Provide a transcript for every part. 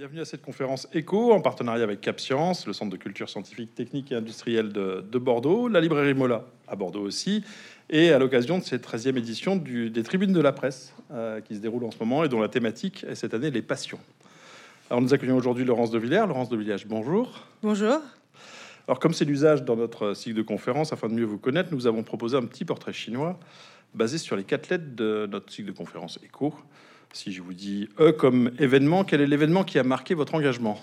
Bienvenue à cette conférence ECHO en partenariat avec CapScience, le Centre de culture scientifique, technique et industrielle de, de Bordeaux, la librairie Mola à Bordeaux aussi, et à l'occasion de cette 13e édition du, des Tribunes de la presse euh, qui se déroule en ce moment et dont la thématique est cette année les passions. Alors nous accueillons aujourd'hui Laurence de Villers. Laurence de Villers, bonjour. Bonjour. Alors comme c'est l'usage dans notre cycle de conférence, afin de mieux vous connaître, nous avons proposé un petit portrait chinois basé sur les quatre lettres de notre cycle de conférence ECHO. Si je vous dis E comme événement, quel est l'événement qui a marqué votre engagement?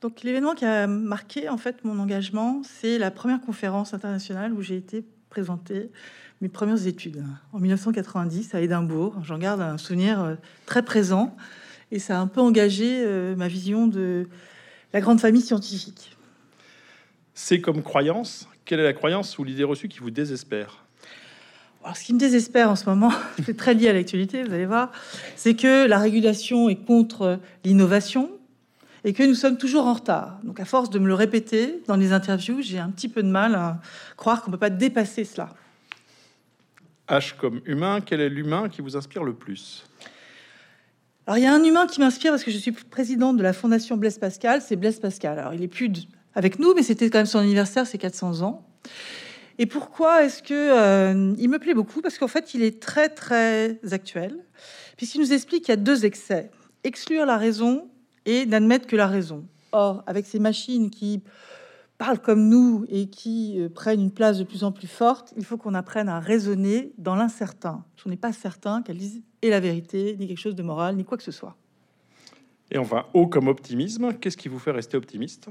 Donc l'événement qui a marqué en fait mon engagement, c'est la première conférence internationale où j'ai été présenter mes premières études en 1990 à Édimbourg. J'en garde un souvenir euh, très présent et ça a un peu engagé euh, ma vision de la grande famille scientifique. C'est comme croyance? Quelle est la croyance ou l'idée reçue qui vous désespère? Alors, ce qui me désespère en ce moment, c'est très lié à l'actualité, vous allez voir, c'est que la régulation est contre l'innovation et que nous sommes toujours en retard. Donc, à force de me le répéter dans les interviews, j'ai un petit peu de mal à croire qu'on ne peut pas dépasser cela. H comme humain, quel est l'humain qui vous inspire le plus? Alors, il y a un humain qui m'inspire parce que je suis présidente de la Fondation Blaise Pascal, c'est Blaise Pascal. Alors, il est plus avec nous, mais c'était quand même son anniversaire, c'est 400 ans. Et pourquoi est-ce que euh, il me plaît beaucoup? Parce qu'en fait, il est très très actuel, puisqu'il nous explique qu'il y a deux excès exclure la raison et n'admettre que la raison. Or, avec ces machines qui parlent comme nous et qui euh, prennent une place de plus en plus forte, il faut qu'on apprenne à raisonner dans l'incertain. On n'est pas certain qu'elles disent et la vérité, ni quelque chose de moral, ni quoi que ce soit. Et enfin, haut comme optimisme, qu'est-ce qui vous fait rester optimiste?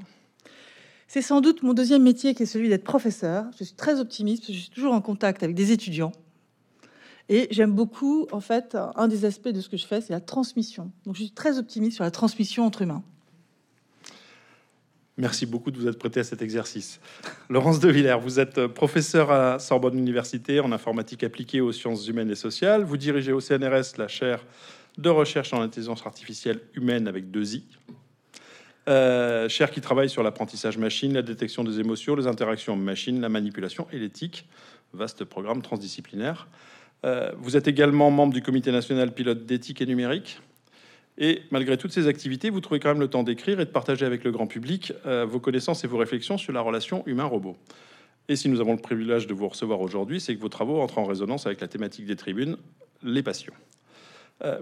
C'est sans doute mon deuxième métier qui est celui d'être professeur. Je suis très optimiste, je suis toujours en contact avec des étudiants. Et j'aime beaucoup, en fait, un des aspects de ce que je fais, c'est la transmission. Donc je suis très optimiste sur la transmission entre humains. Merci beaucoup de vous être prêté à cet exercice. Laurence de Villers, vous êtes professeur à Sorbonne Université en informatique appliquée aux sciences humaines et sociales. Vous dirigez au CNRS la chaire de recherche en intelligence artificielle humaine avec deux I. Euh, Cher qui travaille sur l'apprentissage machine, la détection des émotions, les interactions machine, la manipulation et l'éthique. Vaste programme transdisciplinaire. Euh, vous êtes également membre du Comité national pilote d'éthique et numérique. Et malgré toutes ces activités, vous trouvez quand même le temps d'écrire et de partager avec le grand public euh, vos connaissances et vos réflexions sur la relation humain-robot. Et si nous avons le privilège de vous recevoir aujourd'hui, c'est que vos travaux entrent en résonance avec la thématique des tribunes, les passions.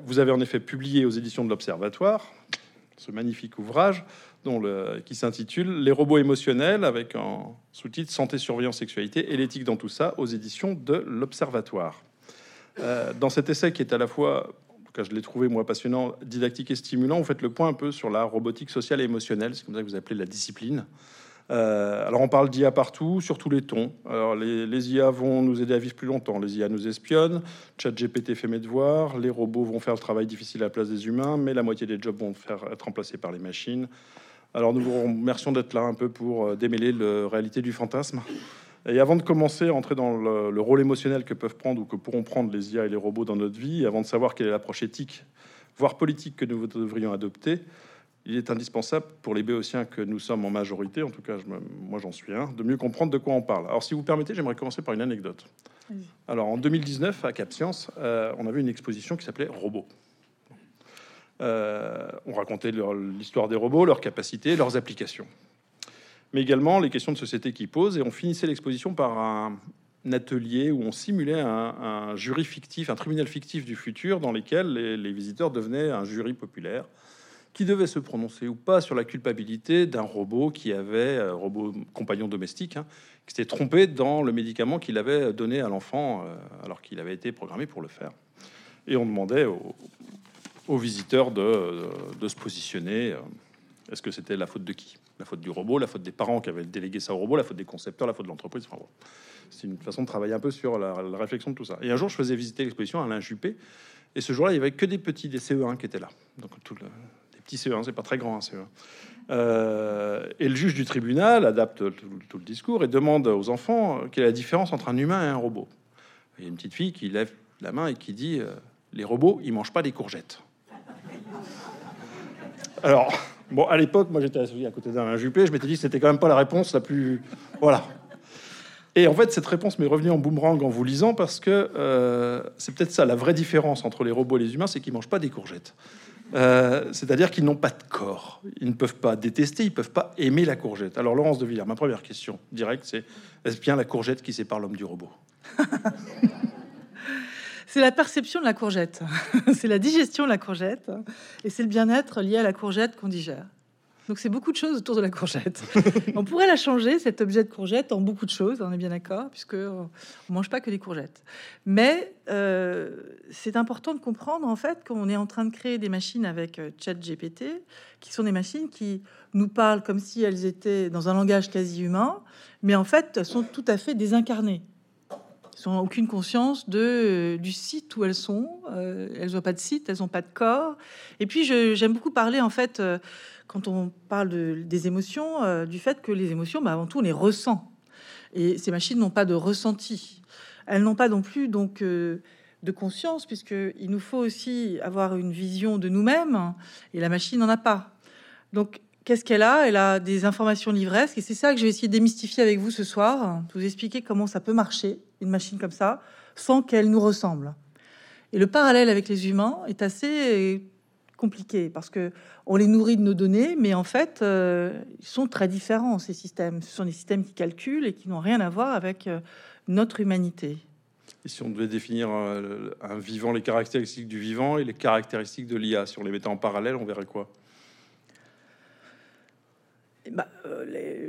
vous avez en effet publié aux éditions de l'Observatoire, ce magnifique ouvrage dont le, qui s'intitule Les robots émotionnels avec un sous-titre Santé, surveillance, sexualité et l'éthique dans tout ça aux éditions de l'Observatoire. Euh, dans cet essai qui est à la fois, en tout cas je l'ai trouvé moi passionnant, didactique et stimulant, vous faites le point un peu sur la robotique sociale et émotionnelle, c'est comme ça que vous appelez la discipline. Euh, alors on parle d'IA partout, sur tous les tons. Alors les, IA vont nous aider à vivre plus longtemps. Les IA nous espionnent. GPT fait mes devoirs. Les robots vont faire le travail difficile à la place des humains, mais la moitié des jobs vont être remplacés par les machines. Alors nous vous remercions d'être là un peu pour euh, démêler la réalité du fantasme. Et avant de commencer à entrer dans le, le, rôle émotionnel que peuvent prendre ou que pourront prendre les IA et les robots dans notre vie, avant de savoir quelle est l'approche éthique, voire politique que nous devrions adopter, il est indispensable pour les béotiens que nous sommes en majorité, en tout cas moi j'en suis un, de mieux comprendre de quoi on parle. Alors si vous permettez, j'aimerais commencer par une anecdote. Alors en 2019 à Cap Science, euh, on avait une exposition qui s'appelait Robots. Euh, on racontait l'histoire des robots, leurs capacités, leurs applications, mais également les questions de société qui posent. Et on finissait l'exposition par un, atelier où on simulait un, jury fictif, un tribunal fictif du futur, dans lequel les visiteurs devenaient un jury populaire qui devait se prononcer ou pas sur la culpabilité d'un robot qui avait, euh, robot compagnon domestique, hein, qui s'était trompé dans le médicament qu'il avait donné à l'enfant euh, alors qu'il avait été programmé pour le faire. Et on demandait aux, visiteurs de, se positionner. Euh, est-ce que c'était la faute de qui? La faute du robot, la faute des parents qui avaient délégué ça au robot, la faute des concepteurs, la faute de l'entreprise. C'est une façon de travailler un peu sur la, la, réflexion de tout ça. Et un jour, je faisais visiter l'exposition à Alain Juppé. Et ce jour-là, il y avait que des petits des CE1 qui étaient là. Donc tout le, petit CE1, c'est pas très grand un CE1. Euh, et le juge du tribunal adapte tout, le discours et demande aux enfants quelle est la différence entre un humain et un robot. Il y a une petite fille qui lève la main et qui dit euh, les robots, ils mangent pas des courgettes. Alors, bon, à l'époque, moi j'étais à côté d'un Juppé, je m'étais dit que c'était quand même pas la réponse la plus. Voilà. Et en fait, cette réponse m'est revenue en boomerang en vous lisant parce que euh, c'est peut-être ça la vraie différence entre les robots et les humains, c'est qu'ils mangent pas des courgettes. Euh, c'est-à-dire qu'ils n'ont pas de corps. Ils ne peuvent pas détester, ils ne peuvent pas aimer la courgette. Alors, Laurence de Villers, ma première question directe, c'est est-ce bien la courgette qui sépare l'homme du robot? C'est la perception de la courgette, c'est la digestion de la courgette, et c'est le bien-être lié à la courgette qu'on digère. Donc c'est beaucoup de choses autour de la courgette. on pourrait la changer, cet objet de courgette, en beaucoup de choses, on est bien d'accord, puisque on mange pas que des courgettes. Mais euh, c'est important de comprendre en fait qu'on est en train de créer des machines avec euh, ChatGPT, qui sont des machines qui nous parlent comme si elles étaient dans un langage quasi humain, mais en fait sont tout à fait désincarnées. Elles n'ont aucune conscience de, du site où elles sont. Euh, elles n'ont pas de site, elles n'ont pas de corps. Et puis j'aime beaucoup parler en fait quand on parle de, des émotions, euh, du fait que les émotions, bah, avant tout, on les ressent. Et ces machines n'ont pas de ressenti. Elles n'ont pas non plus donc euh, de conscience, puisqu'il nous faut aussi avoir une vision de nous-mêmes, et la machine n'en a pas. Donc, qu'est-ce qu'elle a? Elle a des informations livresques, et c'est ça que je vais essayer de démystifier avec vous ce soir, vous expliquer comment ça peut marcher, une machine comme ça, sans qu'elle nous ressemble. Et le parallèle avec les humains est assez compliqué parce que on les nourrit de nos données, mais en fait, euh, ils sont très différents ces systèmes. Ce sont des systèmes qui calculent et qui n'ont rien à voir avec euh, notre humanité. Et si on devait définir euh, un vivant, les caractéristiques du vivant et les caractéristiques de l'IA, si on les mettait en parallèle, on verrait quoi? Eh ben,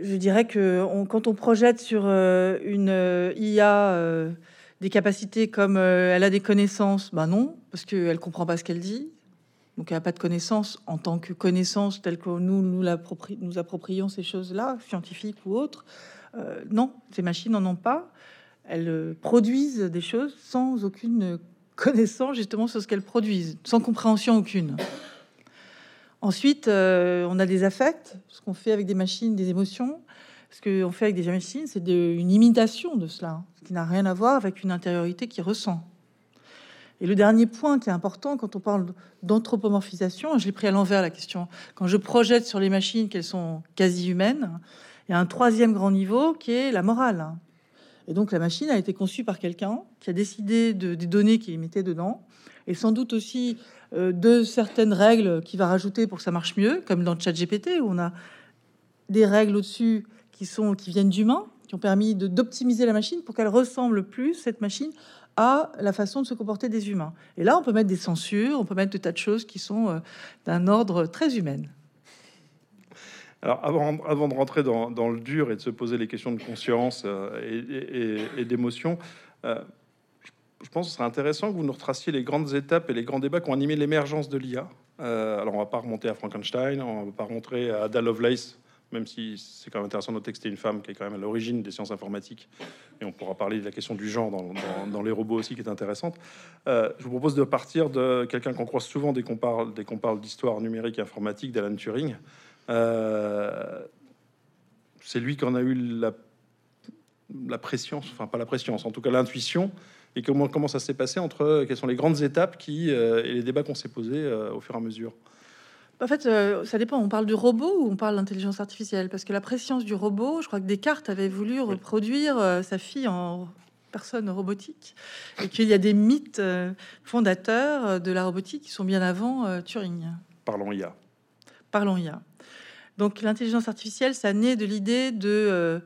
je dirais que quand on projette sur une IA des capacités comme elle a des connaissances, bah non, parce qu'elle comprend pas ce qu'elle dit. Donc, il n'y a pas de connaissance en tant que connaissance telle que nous nous, nous approprions ces choses-là, scientifiques ou autres. Euh, non, ces machines n'en ont pas. Elles euh, produisent des choses sans aucune connaissance justement sur ce qu'elles produisent, sans compréhension aucune. Ensuite, euh, on a des affects, ce qu'on fait avec des machines, des émotions. Ce qu'on fait avec des machines, c'est une imitation de cela, ce qui n'a rien à voir avec une intériorité qui ressent. Et le dernier point qui est important quand on parle d'anthropomorphisation, je l'ai pris à l'envers la question, quand je projette sur les machines qu'elles sont quasi humaines, il y a un troisième grand niveau qui est la morale. Et donc la machine a été conçue par quelqu'un qui a décidé de, des données qu'il mettait dedans, et sans doute aussi euh, de certaines règles qu'il va rajouter pour que ça marche mieux, comme dans le chat GPT, où on a des règles au-dessus qui, sont, qui viennent d'humains, qui ont permis d'optimiser la machine pour qu'elle ressemble plus, cette machine, à la façon de se comporter des humains. Et là, on peut mettre des censures, on peut mettre des tas de choses qui sont euh, d'un ordre très humain. Alors, avant, de rentrer dans, le dur et de se poser les questions de conscience euh, et, d'émotion, euh, je pense que ce serait intéressant que vous nous retraciez les grandes étapes et les grands débats qui ont animé l'émergence de l'IA. alors, on va pas remonter à Frankenstein, on va pas rentrer à Ada Lovelace, même si c'est quand même intéressant de texter une femme qui est quand même à l'origine des sciences informatiques, et on pourra parler de la question du genre dans, les robots aussi, qui est intéressante. Euh, je vous propose de partir de quelqu'un qu'on croise souvent dès qu'on parle, dès qu'on parle d'histoire numérique et informatique, d'Alan Turing. Euh, c'est lui qui en a eu la, la pression, enfin pas la pression, en tout cas l'intuition, et comment, comment ça s'est passé entre quelles sont les grandes étapes qui, euh, et les débats qu'on s'est posés au fur et à mesure? En fait, euh, ça dépend. On parle du robot ou on parle d'intelligence artificielle? Parce que la préscience du robot, je crois que Descartes avait voulu reproduire euh, sa fille en personne robotique et qu'il y a des mythes euh, fondateurs de la robotique qui sont bien avant Turing. Parlons IA. Parlons IA. Donc l'intelligence artificielle, ça naît de l'idée de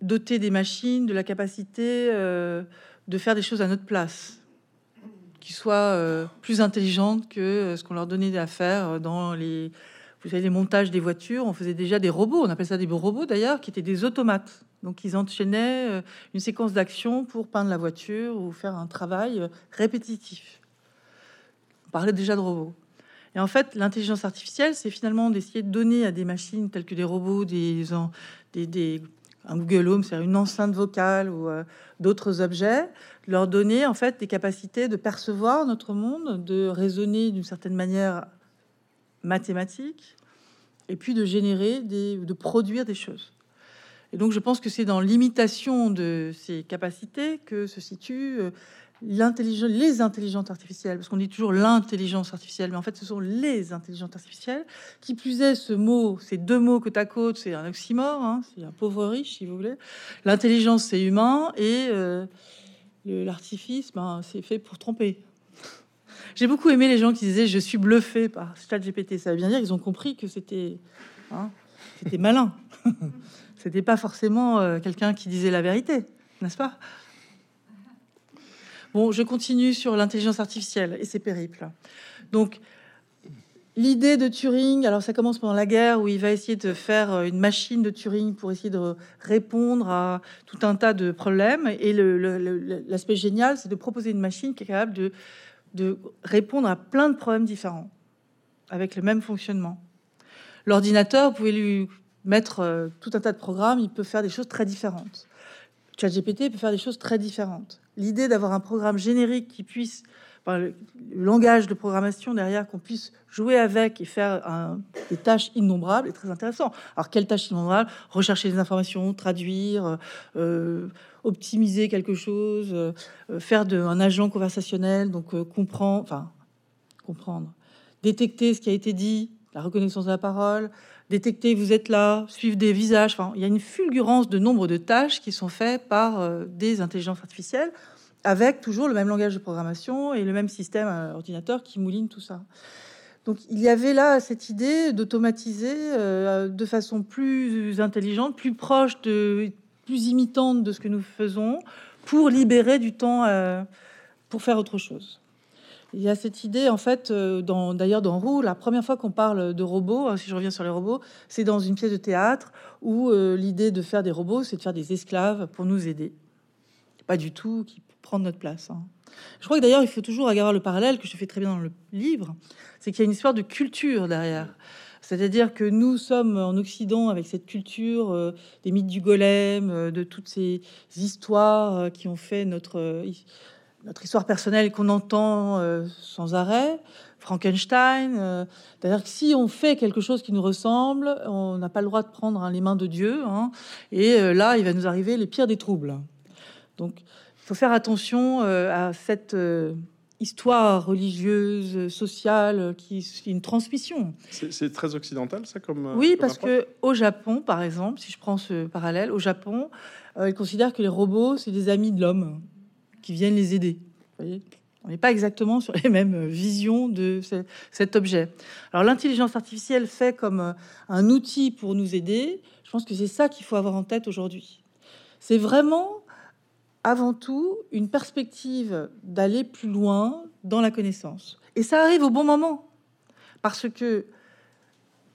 doter des machines de la capacité de faire des choses à notre place qui soient euh, plus intelligentes que euh, ce qu'on leur donnait à faire euh, dans les montages des voitures. On faisait déjà des robots, on appelle ça des robots d'ailleurs, qui étaient des automates. Donc ils enchaînaient une séquence d'actions pour peindre la voiture ou faire un travail répétitif. On parlait déjà de robots. Et en fait, l'intelligence artificielle, c'est finalement d'essayer de donner à des machines telles que des robots, des, des, des un Google Home, c'est une enceinte vocale ou euh, d'autres objets, leur donner en fait des capacités de percevoir notre monde, de raisonner d'une certaine manière mathématique, et puis de générer des, de produire des choses. Et donc je pense que c'est dans l'imitation de ces capacités que se situe l'intelligence, les intelligences artificielles, parce qu'on dit toujours l'intelligence artificielle, mais en fait, ce sont les intelligences artificielles. Qui plus est, ce mot, ces deux mots côte à côte, c'est un oxymore, hein, c'est un pauvre riche, si vous voulez. L'intelligence, c'est humain, et euh, l'artifice, ben, c'est fait pour tromper. J'ai beaucoup aimé les gens qui disaient je suis bluffé par ChatGPT. Ça veut bien dire qu'ils ont compris que c'était hein, c'était malin. c'était pas forcément euh, quelqu'un qui disait la vérité, n'est-ce pas? Bon, je continue sur l'intelligence artificielle et ses périples. Donc, L'idée de Turing, alors ça commence pendant la guerre où il va essayer de faire euh, une machine de Turing pour essayer de répondre à tout un tas de problèmes. Et l'aspect génial, c'est de proposer une machine qui est capable de, de répondre à plein de problèmes différents avec le même fonctionnement. L'ordinateur, vous pouvez lui mettre euh, tout un tas de programmes, il peut faire des choses très différentes. ChatGPT peut faire des choses très différentes. L'idée d'avoir un programme générique qui puisse le, langage de programmation derrière qu'on puisse jouer avec et faire des tâches innombrables est très intéressant. Alors, quelles tâches innombrables? Rechercher des informations, traduire, euh, optimiser quelque chose, euh, faire de, un agent conversationnel, donc euh, comprendre, enfin, comprendre, détecter ce qui a été dit, la reconnaissance de la parole, détecter vous êtes là, suivre des visages. Enfin, il y a une fulgurance de nombre de tâches qui sont faites par des intelligences artificielles avec toujours le même langage de programmation et le même système euh, ordinateur qui mouline tout ça. Donc il y avait là cette idée d'automatiser euh, de façon plus intelligente, plus proche plus imitante de ce que nous faisons, pour libérer du temps euh, pour faire autre chose. Il y a cette idée, en fait, d'ailleurs dans Roux, la première fois qu'on parle de robots, hein, si je reviens sur les robots, c'est dans une pièce de théâtre où l'idée de faire des robots, c'est de faire des esclaves pour nous aider. Pas du tout qui prendre notre place. Hein. Je crois que d'ailleurs, il faut toujours avoir le parallèle que je fais très bien dans le livre, c'est qu'il y a une histoire de culture derrière. C'est-à-dire que nous sommes en Occident avec cette culture euh, des mythes du golem, euh, de toutes ces histoires euh, qui ont fait notre, notre histoire personnelle qu'on entend sans arrêt. Frankenstein. D'ailleurs, si on fait quelque chose qui nous ressemble, on n'a pas le droit de prendre hein, les mains de Dieu. Hein. et là, il va nous arriver les pires des troubles. Donc, il faut faire attention euh, à cette euh, histoire religieuse, sociale, qui est une transmission. C'est très occidental, ça, comme. Euh, oui, parce que au Japon, par exemple, si je prends ce parallèle, au Japon, ils considèrent que les robots, c'est des amis de l'homme qui viennent les aider. on n'est pas exactement sur les mêmes visions de cet objet. Alors l'intelligence artificielle fait comme un outil pour nous aider. Je pense que c'est ça qu'il faut avoir en tête aujourd'hui. C'est vraiment avant tout une perspective d'aller plus loin dans la connaissance. Et ça arrive au bon moment. Parce que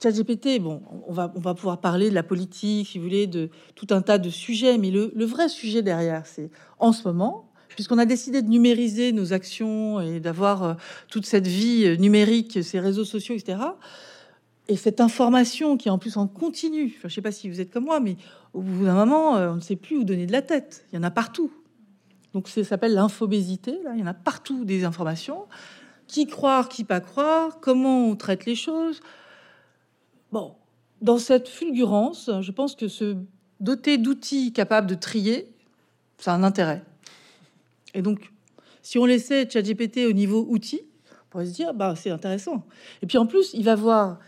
ChatGPT, bon, on va, on va pouvoir parler de la politique, si vous voulez, de tout un tas de sujets, mais le vrai sujet derrière, c'est en ce moment, puisqu'on a décidé de numériser nos actions et d'avoir euh, toute cette vie euh, numérique, ces réseaux sociaux, etc. Et cette information qui est en plus en continu, je ne sais pas si vous êtes comme moi, mais au bout d'un moment, euh, on ne sait plus où donner de la tête. Il y en a partout. Donc ça s'appelle l'infobésité. Il y en a partout des informations. Qui croire, qui pas croire, comment on traite les choses. Bon, dans cette fulgurance, je pense que se doter d'outils capables de trier, ça a un intérêt. Et donc, si on laissait ChatGPT au niveau outils, on pourrait se dire, bah, c'est intéressant. Et puis en plus, il va voir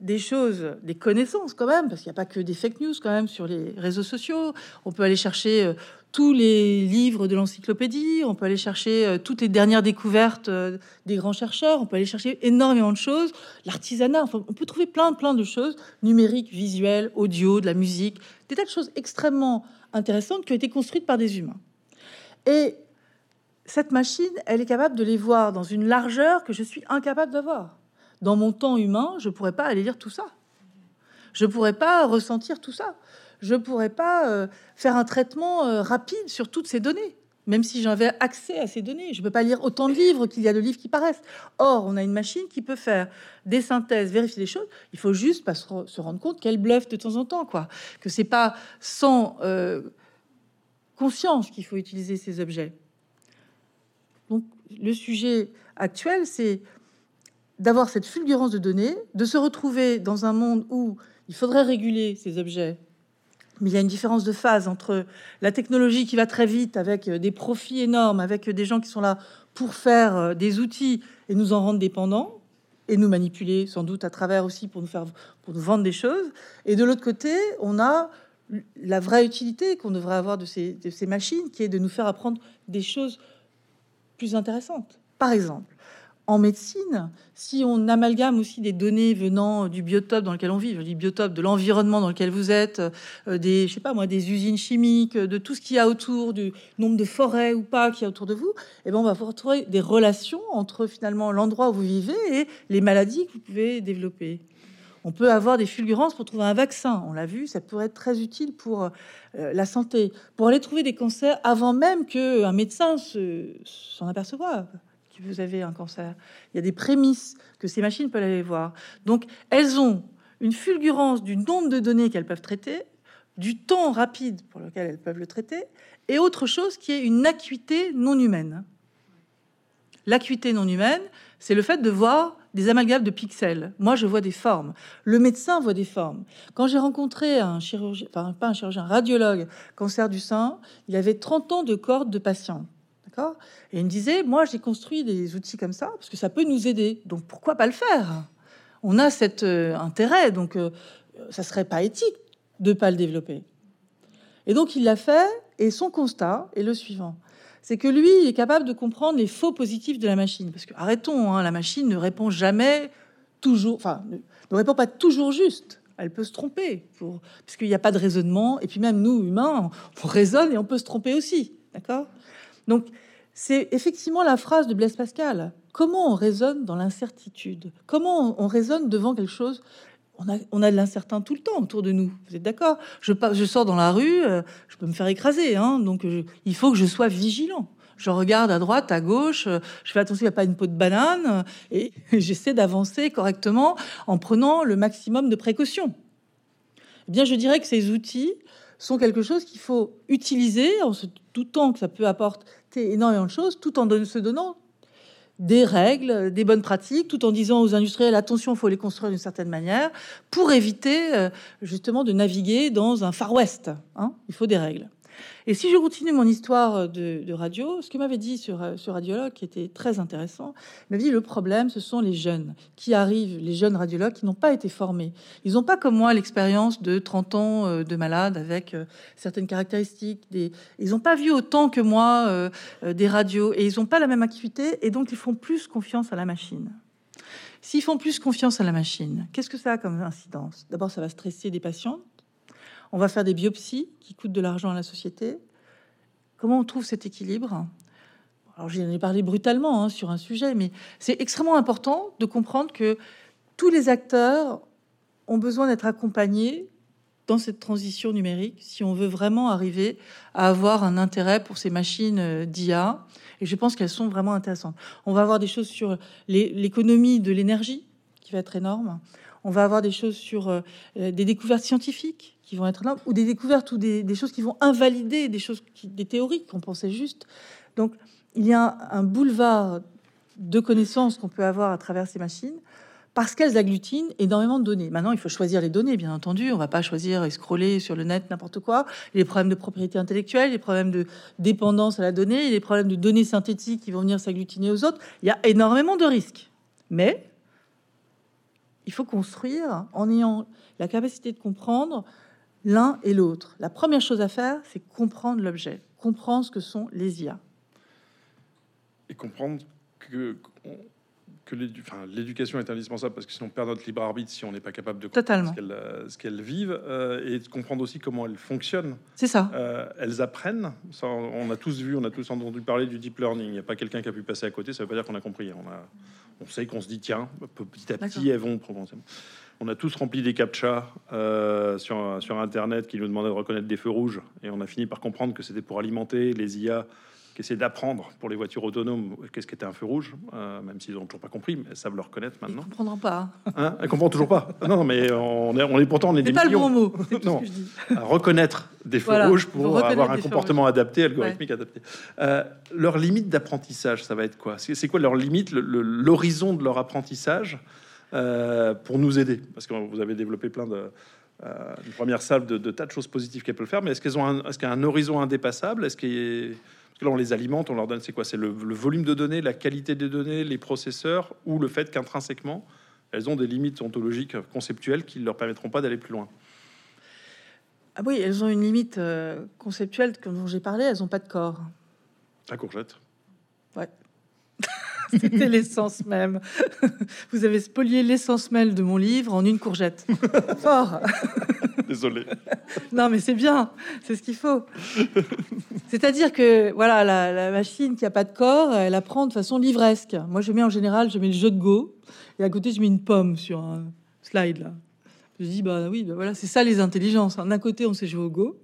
des choses, des connaissances quand même, parce qu'il n'y a pas que des fake news quand même sur les réseaux sociaux. On peut aller chercher euh, tous les livres de l'encyclopédie, on peut aller chercher euh, toutes les dernières découvertes euh, des grands chercheurs, on peut aller chercher énormément de choses, l'artisanat, enfin, on peut trouver plein, plein de choses, numériques, visuelles, audio, de la musique, des tas de choses extrêmement intéressantes qui ont été construites par des humains. Et cette machine, elle est capable de les voir dans une largeur que je suis incapable d'avoir. Dans mon temps humain, je ne pourrais pas aller lire tout ça. Je ne pourrais pas ressentir tout ça je ne pourrais pas euh, faire un traitement euh, rapide sur toutes ces données, même si j'avais accès à ces données. Je ne peux pas lire autant de livres qu'il y a de livres qui paraissent. Or, on a une machine qui peut faire des synthèses, vérifier des choses. Il faut juste se, rendre compte qu'elle bluffe de temps en temps, quoi. Que c'est pas sans euh, conscience qu'il faut utiliser ces objets. Le sujet actuel, c'est d'avoir cette fulgurance de données, de se retrouver dans un monde où il faudrait réguler ces objets mais il y a une différence de phase entre la technologie qui va très vite avec euh, des profits énormes, avec des gens qui sont là pour faire euh, des outils et nous en rendre dépendants et nous manipuler sans doute à travers aussi pour nous faire pour nous vendre des choses. Et de l'autre côté, on a la vraie utilité qu'on devrait avoir de ces, de ces machines, qui est de nous faire apprendre des choses plus intéressantes. Par exemple, en médecine, si on amalgame aussi des données venant du biotope dans lequel on vit, du biotope, de l'environnement dans lequel vous êtes, euh, des, je sais pas moi, des usines chimiques, de tout ce qu'il y a autour, du nombre de forêts ou pas qu'il y a autour de vous, et eh ben on va retrouver des relations entre finalement l'endroit où vous vivez et les maladies que vous pouvez développer. On peut avoir des fulgurances pour trouver un vaccin. On l'a vu, ça pourrait être très utile pour euh, la santé, pour aller trouver des cancers avant même qu'un médecin s'en aperçoive que vous avez un cancer. Il y a des prémices que ces machines peuvent aller voir. Donc, elles ont une fulgurance du nombre de données qu'elles peuvent traiter, du temps rapide pour lequel elles peuvent le traiter, et autre chose qui est une acuité non humaine. L'acuité non humaine, c'est le fait de voir des amalgames de pixels. Moi, je vois des formes. Le médecin voit des formes. Quand j'ai rencontré un chirurgien, enfin pas un chirurgien, un radiologue cancer du sein, il avait 30 ans de corde de patients. Et il me disait, moi, j'ai construit des outils comme ça parce que ça peut nous aider. Donc pourquoi pas le faire? On a cet euh, intérêt, donc euh, ça serait pas éthique de pas le développer. Et donc il l'a fait. Et son constat est le suivant c'est que lui est capable de comprendre les faux positifs de la machine. Parce que arrêtons, hein, la machine ne répond jamais toujours, enfin ne, répond pas toujours juste. Elle peut se tromper, pour, puisqu'il n'y a pas de raisonnement. Et puis même nous humains, on raisonne et on peut se tromper aussi, d'accord? Donc c'est effectivement la phrase de Blaise Pascal. Comment on raisonne dans l'incertitude? Comment on raisonne devant quelque chose on a, de l'incertain tout le temps autour de nous. Vous êtes d'accord? Je, je sors dans la rue, euh, je peux me faire écraser. Hein, donc, il faut que je sois vigilant. Je regarde à droite, à gauche, euh, je fais attention, il n'y a pas une peau de banane, euh, et j'essaie d'avancer correctement en prenant le maximum de précautions. Eh bien, je dirais que ces outils sont quelque chose qu'il faut utiliser en se doutant que ça peut apporter énormément de choses, tout en se donnant des règles, des bonnes pratiques, tout en disant aux industriels attention, il faut les construire d'une certaine manière pour éviter euh, justement de naviguer dans un Far West. Hein. il faut des règles. Et si je continue mon histoire de, radio, ce que m'avait dit sur ce radiologue qui était très intéressant, il dit le problème, ce sont les jeunes qui arrivent, les jeunes radiologues qui n'ont pas été formés. Ils n'ont pas comme moi l'expérience de 30 ans euh, de malade avec euh, certaines caractéristiques. Ils n'ont pas vu autant que moi euh, des radios et ils n'ont pas la même acuité et donc ils font plus confiance à la machine. S'ils font plus confiance à la machine, qu'est-ce que ça a comme incidence? D'abord, ça va stresser des patients on va faire des biopsies qui coûtent de l'argent à la société. Comment on trouve cet équilibre? Alors, j'en ai parlé brutalement hein, sur un sujet, mais c'est extrêmement important de comprendre que tous les acteurs ont besoin d'être accompagnés dans cette transition numérique si on veut vraiment arriver à avoir un intérêt pour ces machines euh, d'IA. Et je pense qu'elles sont vraiment intéressantes. On va avoir des choses sur l'économie de l'énergie qui va être énorme. On va avoir des choses sur euh, des découvertes scientifiques qui vont être là, ou des découvertes ou des, choses qui vont invalider des choses, qui, des théories qu'on pensait juste. Donc, il y a un, boulevard de connaissances qu'on peut avoir à travers ces machines parce qu'elles agglutinent énormément de données. Maintenant, il faut choisir les données, bien entendu. On va pas choisir et scroller sur le net n'importe quoi. Les problèmes de propriété intellectuelle, les problèmes de dépendance à la donnée, les problèmes de données synthétiques qui vont venir s'agglutiner aux autres. Il y a énormément de risques. Mais il faut construire en ayant la capacité de comprendre l'un et l'autre. La première chose à faire, c'est comprendre l'objet, comprendre ce que sont les IA. Et comprendre que, que l'éducation est indispensable parce que sinon on perd notre libre arbitre si on n'est pas capable de comprendre ce qu'elles vivent euh, et de comprendre aussi comment elles fonctionnent. C'est ça. Euh, elles apprennent. on a tous vu, on a tous entendu parler du deep learning. Il n'y a pas quelqu'un qui a pu passer à côté. Ça ne veut pas dire qu'on a compris. On, a, on sait qu'on se dit tiens, petit à petit, elles vont progresser. On a tous rempli des captchas euh, sur, sur Internet qui nous demandaient de reconnaître des feux rouges. Et on a fini par comprendre que c'était pour alimenter les IA qui essaient d'apprendre pour les voitures autonomes qu'est-ce qu'était un feu rouge, euh, même s'ils n'ont toujours pas compris, mais elles savent le reconnaître maintenant. Ils comprendront pas. Hein elles comprennent toujours pas. Non, mais on est, on est pourtant on est des pas millions. le bon mot. non, reconnaître des feux rouges pour avoir un comportement adapté, algorithmique adapté. Euh, leur limite d'apprentissage, ça va être quoi? C'est quoi leur limite, l'horizon de leur apprentissage euh, pour nous aider Parce que vous avez développé plein de euh, une première salle de, tas de choses positives qu'elles peuvent faire, mais est-ce qu'elles ont un, est-ce qu'il y a un horizon indépassable? Est-ce qu'il parce que là on les alimente, on leur donne c'est quoi? C'est le, volume de données, la qualité des données, les processeurs, ou le fait qu'intrinsèquement elles ont des limites ontologiques conceptuelles qui ne leur permettront pas d'aller plus loin? Ah oui, elles ont une limite euh, conceptuelle dont j'ai parlé. Elles n'ont pas de corps. La courgette. Ouais. C'était l'essence même. Vous avez spolié l'essence même de mon livre en une courgette. Fort. Désolé. Non, mais c'est bien. C'est ce qu'il faut. C'est-à-dire que voilà, la, machine qui a pas de corps, elle apprend de façon livresque. Moi, je mets en général, je mets le jeu de Go et à côté, je mets une pomme sur un slide là. Je dis bah oui, bah voilà, c'est ça les intelligences. D'un côté, on sait jouer au Go.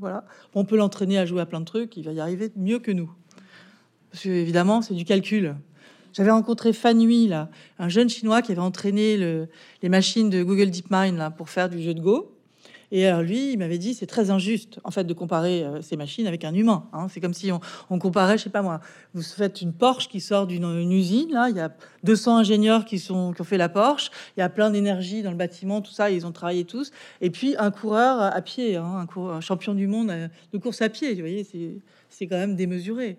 Voilà. On peut l'entraîner à jouer à plein de trucs. Il va y arriver mieux que nous. Parce que évidemment, c'est du calcul. J'avais rencontré Fan Hui, là, un jeune chinois qui avait entraîné les machines de Google DeepMind là, pour faire du jeu de Go. Et alors lui, il m'avait dit, c'est très injuste en fait de comparer euh, ces machines avec un humain. Hein. C'est comme si on, comparait, je sais pas moi, vous faites une Porsche qui sort d'une usine, là, il y a 200 ingénieurs qui ont fait la Porsche, il y a plein d'énergie dans le bâtiment, tout ça, ils ont travaillé tous. Et puis un coureur à pied, hein, un, un, champion du monde euh, de course à pied, vous voyez, c'est quand même démesuré.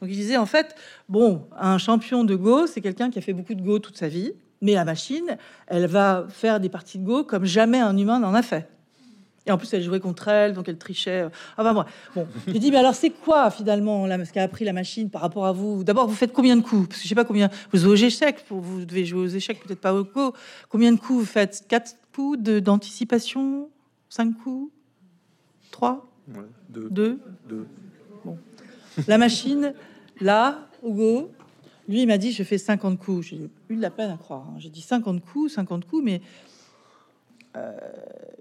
Donc il disait en fait, bon, un champion de Go, c'est quelqu'un qui a fait beaucoup de Go toute sa vie, mais la machine, elle va faire des parties de Go comme jamais un humain n'en a fait. Et en plus, elle jouait contre elle, donc elle trichait. Enfin bon, bon. j'ai dit, mais alors c'est quoi finalement là, ce qu'a appris la machine par rapport à vous? D'abord, vous faites combien de coups? Parce que je sais pas combien. Vous jouez aux échecs, vous devez jouer aux échecs, peut-être pas au Go. Combien de coups? Vous faites Quatre coups d'anticipation? Cinq coups? Trois? Deux. deux? Deux. Bon. La machine, Là, Hugo, lui, il m'a dit, je fais 50 coups. J'ai eu de la peine à croire. Hein. J'ai dit 50 coups, 50 coups, mais euh,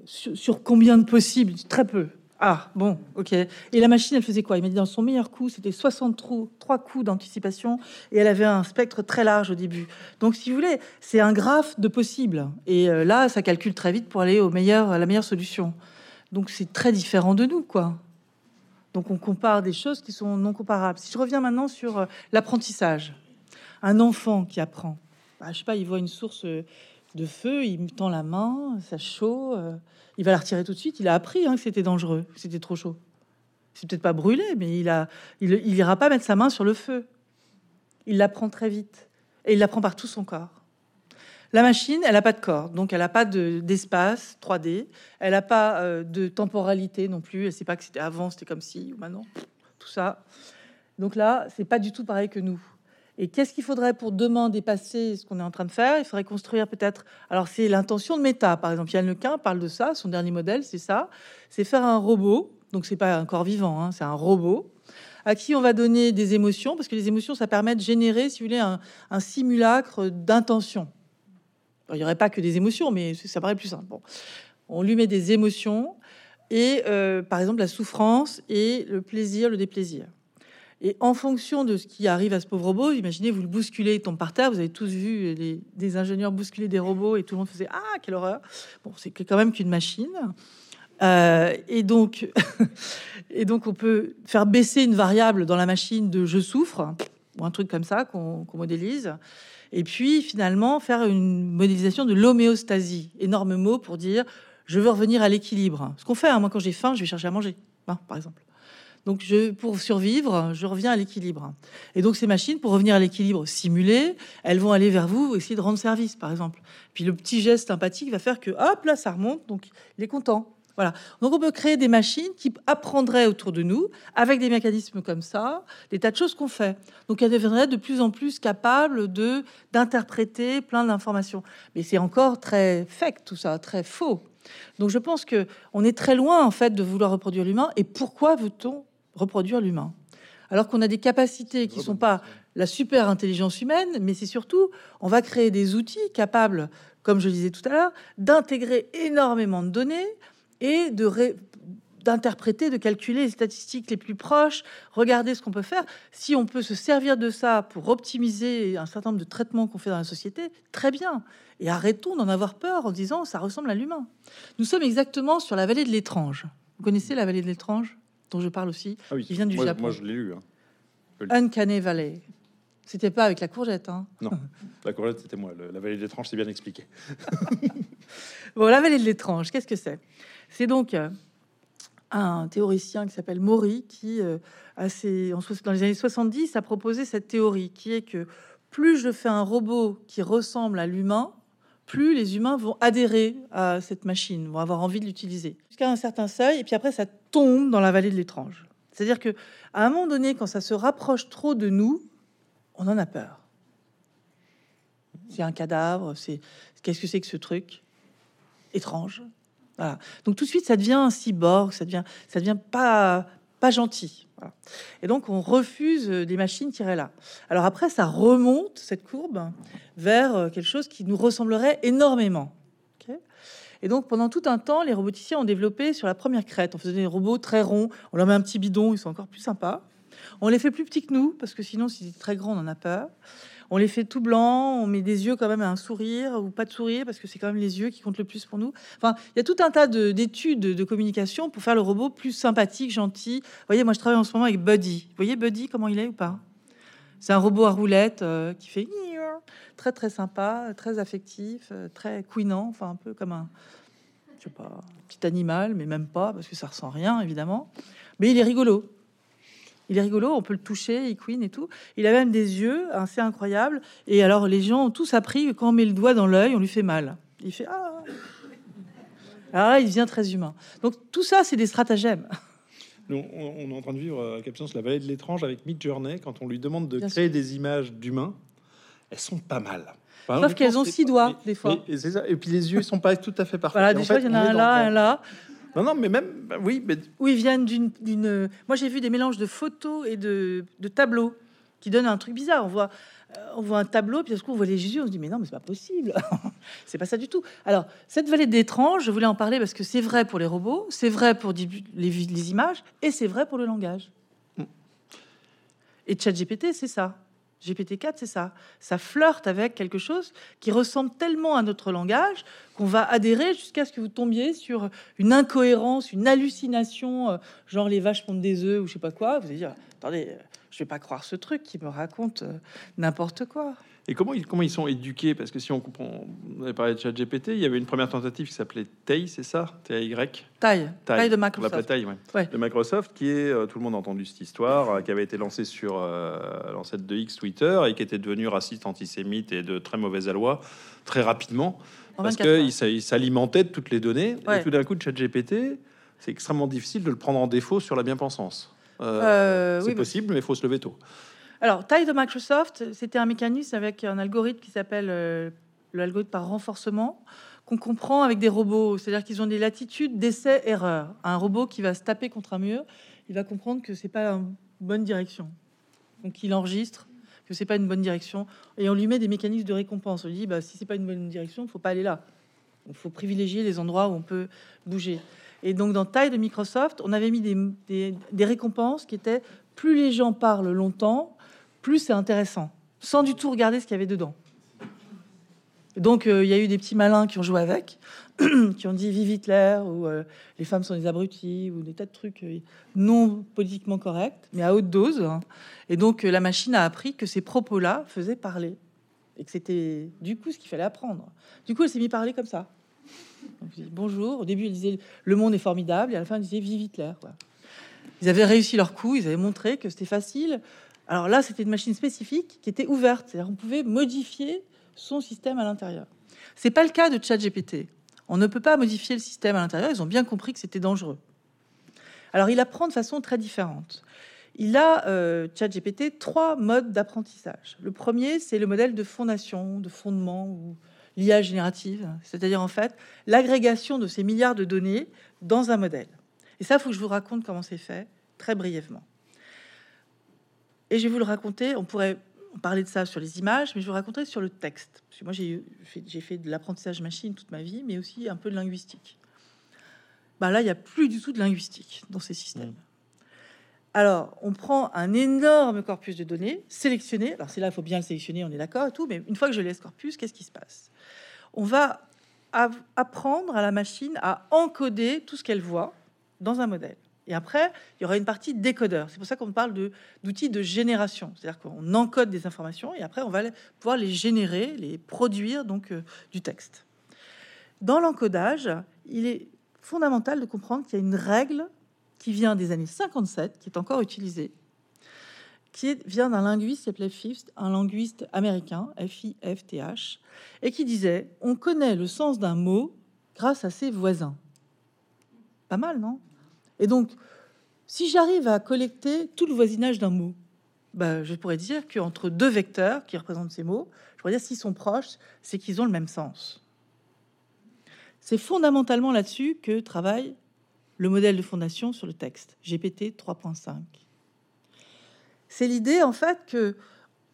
sur, combien de possibles? Très peu. Ah, bon, ok. Et la machine, elle faisait quoi? Il m'a dit, dans son meilleur coup, c'était 63 coups d'anticipation, et elle avait un spectre très large au début. Donc, si vous voulez, c'est un graphe de possibles. Et euh, là, ça calcule très vite pour aller au meilleur, à la meilleure solution. Donc, c'est très différent de nous, quoi. Donc on compare des choses qui sont non comparables. Si je reviens maintenant sur euh, l'apprentissage, un enfant qui apprend, bah, je sais pas, il voit une source euh, de feu, il me tend la main, ça chaud, euh, il va la retirer tout de suite. Il a appris hein, que c'était dangereux, que c'était trop chaud. C'est peut-être pas brûlé, mais il a, il, il ira pas mettre sa main sur le feu. Il l'apprend très vite et il l'apprend par tout son corps. La machine, elle n'a pas de corps, donc elle n'a pas d'espace 3D, elle n'a pas euh, de temporalité non plus, elle ne sait pas que c'était avant, c'était comme si, ou maintenant, tout ça. Donc là, c'est pas du tout pareil que nous. Et qu'est-ce qu'il faudrait pour demain dépasser ce qu'on est en train de faire? Il faudrait construire peut-être. Alors c'est l'intention de Meta, par exemple. Yann Lequin parle de ça. Son dernier modèle, c'est ça. C'est faire un robot. Donc c'est pas un corps vivant, hein, c'est un robot à qui on va donner des émotions, parce que les émotions, ça permet de générer, si vous voulez, un, un simulacre d'intention il n'y aurait pas que des émotions, mais ça paraît plus simple. On lui met des émotions et, euh, par exemple, la souffrance et le plaisir, le déplaisir. Et en fonction de ce qui arrive à ce pauvre robot, imaginez, vous le bousculez, il tombe par terre. Vous avez tous vu des ingénieurs bousculer des robots et tout le monde faisait Ah, quelle horreur Bon, c'est quand même qu'une machine. Euh, et, donc, et donc, on peut faire baisser une variable dans la machine de je souffre, ou un truc comme ça qu'on modélise. Et puis finalement faire une modélisation de l'homéostasie. Énorme mot pour dire je veux revenir à l'équilibre. Ce qu'on fait, hein, moi quand j'ai faim, je vais chercher à manger, hein, par exemple. Donc je, pour survivre, je reviens à l'équilibre. Et donc ces machines, pour revenir à l'équilibre simulé, elles vont aller vers vous, essayer de rendre service, par exemple. Puis le petit geste sympathique va faire que hop là, ça remonte, donc il est content. Voilà. Donc on peut créer des machines qui apprendraient autour de nous avec des mécanismes comme ça, des tas de choses qu'on fait. Donc elles deviendraient de plus en plus capables de d'interpréter plein d'informations. Mais c'est encore très fake tout ça, très faux. Donc je pense que on est très loin en fait de vouloir reproduire l'humain. Et pourquoi veut-on reproduire l'humain? Alors qu'on a des capacités qui sont pas la super intelligence humaine, mais c'est surtout on va créer des outils capables, comme je disais tout à l'heure, d'intégrer énormément de données et de d'interpréter, de calculer les statistiques les plus proches, regarder ce qu'on peut faire. Si on peut se servir de ça pour optimiser un certain nombre de traitements qu'on fait dans la société, très bien. Et arrêtons d'en avoir peur en disant ça ressemble à l'humain. Nous sommes exactement sur la vallée de l'étrange. Vous connaissez la vallée de l'étrange dont je parle aussi ah Qui vient du Japon. Moi, je l'ai lu. Hein. Uncanny Valley. C'était pas avec la courgette, hein Non, la courgette, c'était moi. la vallée de l'étrange, c'est bien expliqué. bon, la vallée de l'étrange, qu'est-ce que c'est? C'est donc euh, un théoricien qui s'appelle Maury qui, euh, dans les années 70, a proposé cette théorie qui est que plus je fais un robot qui ressemble à l'humain, plus les humains vont adhérer à cette machine, vont avoir envie de l'utiliser jusqu'à un certain seuil, et puis après ça tombe dans la vallée de l'étrange. C'est-à-dire que à un moment donné, quand ça se rapproche trop de nous, on en a peur. c'est un cadavre, c'est qu'est-ce que c'est que ce truc? Étrange. Donc tout de suite, ça devient un cyborg, ça devient, ça devient pas, pas gentil. Et donc on refuse des machines iraient là. Alors après, ça remonte cette courbe vers quelque chose qui nous ressemblerait énormément. Et donc pendant tout un temps, les roboticiens ont développé sur la première crête. On faisait des robots très ronds, on leur met un petit bidon, ils sont encore plus sympas. On les fait plus petits que nous, parce que sinon, si c'est très grand, on en a peur. On les fait tout blanc, on met des yeux quand même à un sourire ou pas de sourire, parce que c'est quand même les yeux qui comptent le plus pour nous. Enfin, il y a tout un tas d'études de, communication pour faire le robot plus sympathique, gentil. Vous voyez, moi je travaille en ce moment avec Buddy. Vous voyez Buddy, comment il est ou pas? C'est un robot à roulette euh, qui fait très très sympa, très affectif, euh, très couinant, enfin un peu comme un, je sais pas, petit animal, mais même pas, parce que ça ressent rien évidemment. Mais il est rigolo. Il est rigolo, on peut le toucher, il queen et tout. Il a même des yeux assez incroyables. Et alors, les gens ont tous appris que quand on met le doigt dans l'œil, on lui fait mal. Il fait Ah là, il devient très humain. Donc, tout ça, c'est des stratagèmes. Nous, on, est en train de vivre à Caption la vallée de l'étrange avec Midjourney. Quand on lui demande de créer des images d'humains, elles sont pas mal. Sauf qu'elles ont six doigts, des fois. Et, et, puis les yeux sont pas tout à fait parfaits. Voilà, des fois, il y en a un là, un là. Non, non, mais même, bah oui. Mais... Où ils viennent d'une. Moi, j'ai vu des mélanges de photos et de, de, tableaux qui donnent un truc bizarre. On voit, euh, on voit un tableau, puis ce coup, on voit les Jésus, on se dit, mais non, mais c'est pas possible. c'est pas ça du tout. Alors, cette vallée d'étrange, je voulais en parler parce que c'est vrai pour les robots, c'est vrai pour les, les images, et c'est vrai pour le langage. Mm. Et ChatGPT, c'est ça. GPT-4, c'est ça. Ça flirte avec quelque chose qui ressemble tellement à notre langage qu'on va adhérer jusqu'à ce que vous tombiez sur une incohérence, une hallucination, euh, genre les vaches pondent des œufs ou je sais pas quoi. Vous allez dire, attendez, euh, je vais pas croire ce truc qui me raconte euh, n'importe quoi. Et comment ils, comment ils sont éduqués? Parce que si on comprend, on avait parlé de ChatGPT, il y avait une première tentative qui s'appelait TAI, c'est ça? T-A-Y Taille. Taille de Microsoft. Taille, ouais. De Microsoft, qui est, euh, tout le monde a entendu cette histoire, euh, qui avait été lancée sur euh, l'ancêtre de X Twitter et qui était devenu raciste, antisémite et de très mauvaise aloi très rapidement. parce qu'il s'alimentait de toutes les données. Et tout d'un coup, de ChatGPT, c'est extrêmement difficile de le prendre en défaut sur la bien-pensance. c'est possible, mais il faut se lever tôt. Alors, taille de Microsoft, c'était un mécanisme avec un algorithme qui s'appelle euh, l'algorithme par renforcement, qu'on comprend avec des robots. C'est-à-dire qu'ils ont des latitudes d'essai-erreur. Un robot qui va se taper contre un mur, il va comprendre que c'est pas une bonne direction. Donc, il enregistre que c'est pas une bonne direction et on lui met des mécanismes de récompense. On lui dit, bah, si c'est pas une bonne direction, faut pas aller là. Il faut privilégier les endroits où on peut bouger. Et donc, dans taille de Microsoft, on avait mis des, des récompenses qui étaient plus les gens parlent longtemps, plus c'est intéressant, sans du tout regarder ce qu'il y avait dedans. Donc euh, il y a eu des petits malins qui ont joué avec, qui ont dit vive Hitler ou euh, les femmes sont des abrutis ou des tas de trucs euh, non politiquement corrects, mais à haute dose. Hein. Et donc la machine a appris que ces propos-là faisaient parler et que c'était du coup ce qu'il fallait apprendre. Du coup, elle s'est mis à parler comme ça. bonjour. Au début, elle disait le monde est formidable et à la fin, elle disait vive Hitler. Ils avaient réussi leur coup, ils avaient montré que c'était facile alors là, c'était une machine spécifique qui était ouverte, c'est-à-dire qu'on pouvait modifier son système à l'intérieur. C'est pas le cas de ChatGPT. On ne peut pas modifier le système à l'intérieur. Ils ont bien compris que c'était dangereux. Alors il apprend de façon très différente. Il a euh, ChatGPT trois modes d'apprentissage. Le premier, c'est le modèle de fondation, de fondement ou l'IA générative, c'est-à-dire en fait l'agrégation de ces milliards de données dans un modèle. Et ça, il faut que je vous raconte comment c'est fait très brièvement. Et je vais vous le raconter. On pourrait parler de ça sur les images, mais je vais vous raconter sur le texte. Parce que moi, j'ai fait, fait de l'apprentissage machine toute ma vie, mais aussi un peu de linguistique. Bah là, il n'y a plus du tout de linguistique dans ces systèmes. Mm. Alors, on prend un énorme corpus de données sélectionné. Alors, c'est là, il faut bien le sélectionner, on est d'accord et tout. Mais une fois que je laisse corpus, qu'est-ce qui se passe? On va apprendre à la machine à encoder tout ce qu'elle voit dans un modèle. Et après, il y aura une partie décodeur. C'est pour ça qu'on parle d'outils de, génération. C'est-à-dire qu'on encode des informations et après, on va pouvoir les générer, les produire, donc euh, du texte. Dans l'encodage, il est fondamental de comprendre qu'il y a une règle qui vient des années 57, qui est encore utilisée, qui vient d'un linguiste qui s'appelait Fifth, un linguiste américain, F-I-F-T-H, et qui disait On connaît le sens d'un mot grâce à ses voisins. Pas mal, non? Et donc, si j'arrive à collecter tout le voisinage d'un mot, ben, je pourrais dire qu'entre deux vecteurs qui représentent ces mots, je pour dire s'ils sont proches, c'est qu'ils ont le même sens. C'est fondamentalement là-dessus que travaille le modèle de fondation sur le texte, GPT 3.5. C'est l'idée en fait que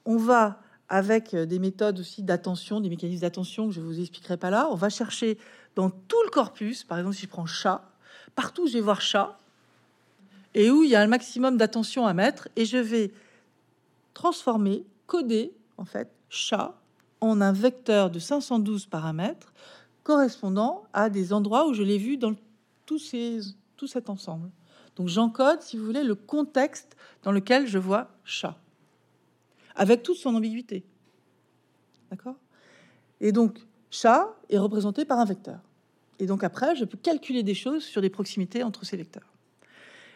on va avec des méthodes aussi d'attention, des mécanismes d'attention que je vous expliquerai pas là, on va chercher dans tout le corpus, par exemple si je prends chat, partout je vais voir chat, et où il y a un maximum d'attention à mettre, et je vais transformer, coder en fait chat en un vecteur de 512 paramètres correspondant à des endroits où je l'ai vu dans ces, tout cet ensemble. Donc j'encode, si vous voulez, le contexte dans lequel je vois chat, avec toute son ambiguïté. D'accord? Et donc, chat est représenté par un vecteur. Et donc après, je peux calculer des choses sur des proximités entre ces vecteurs.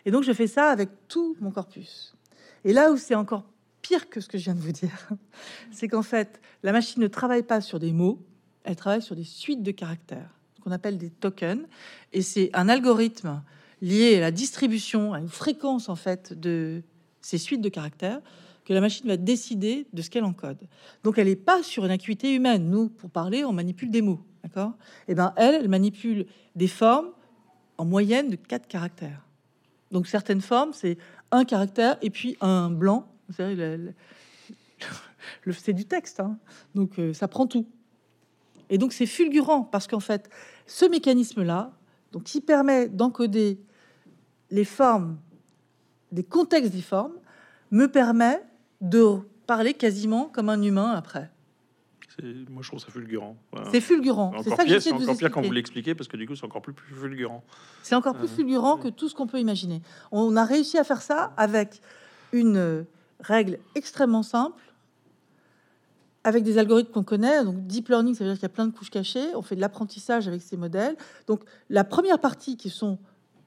Et donc je fais ça avec tout mon corpus. Et là où c'est encore pire que ce que je viens de vous dire, c'est qu'en fait, la machine ne travaille pas sur des mots, elle travaille sur des suites de caractères qu'on appelle des tokens. Et c'est un algorithme lié à la distribution, à une fréquence en fait de ces suites de caractères que la machine va décider de ce qu'elle encode. Donc elle n'est pas sur une acuité humaine. Nous, pour parler, on manipule des mots, Et eh ben elle, elle manipule des formes en moyenne de quatre caractères. Donc certaines formes, c'est un caractère et puis un blanc. C'est du texte, hein. donc euh, ça prend tout. Et donc c'est fulgurant parce qu'en fait, ce mécanisme-là, donc qui permet d'encoder les formes, des contextes des formes, me permet de parler quasiment comme un humain après. Moi, je trouve ça fulgurant. C'est fulgurant. C'est ça que encore pire quand vous l'expliquez, parce que du coup, c'est encore plus, fulgurant. C'est encore plus euh, fulgurant que tout ce qu'on peut imaginer. On a réussi à faire ça avec une règle extrêmement simple avec des algorithmes qu'on connaît. Donc, deep learning, ça veut dire qu'il y a plein de couches cachées. On fait de l'apprentissage avec ces modèles. Donc, la première partie qui sont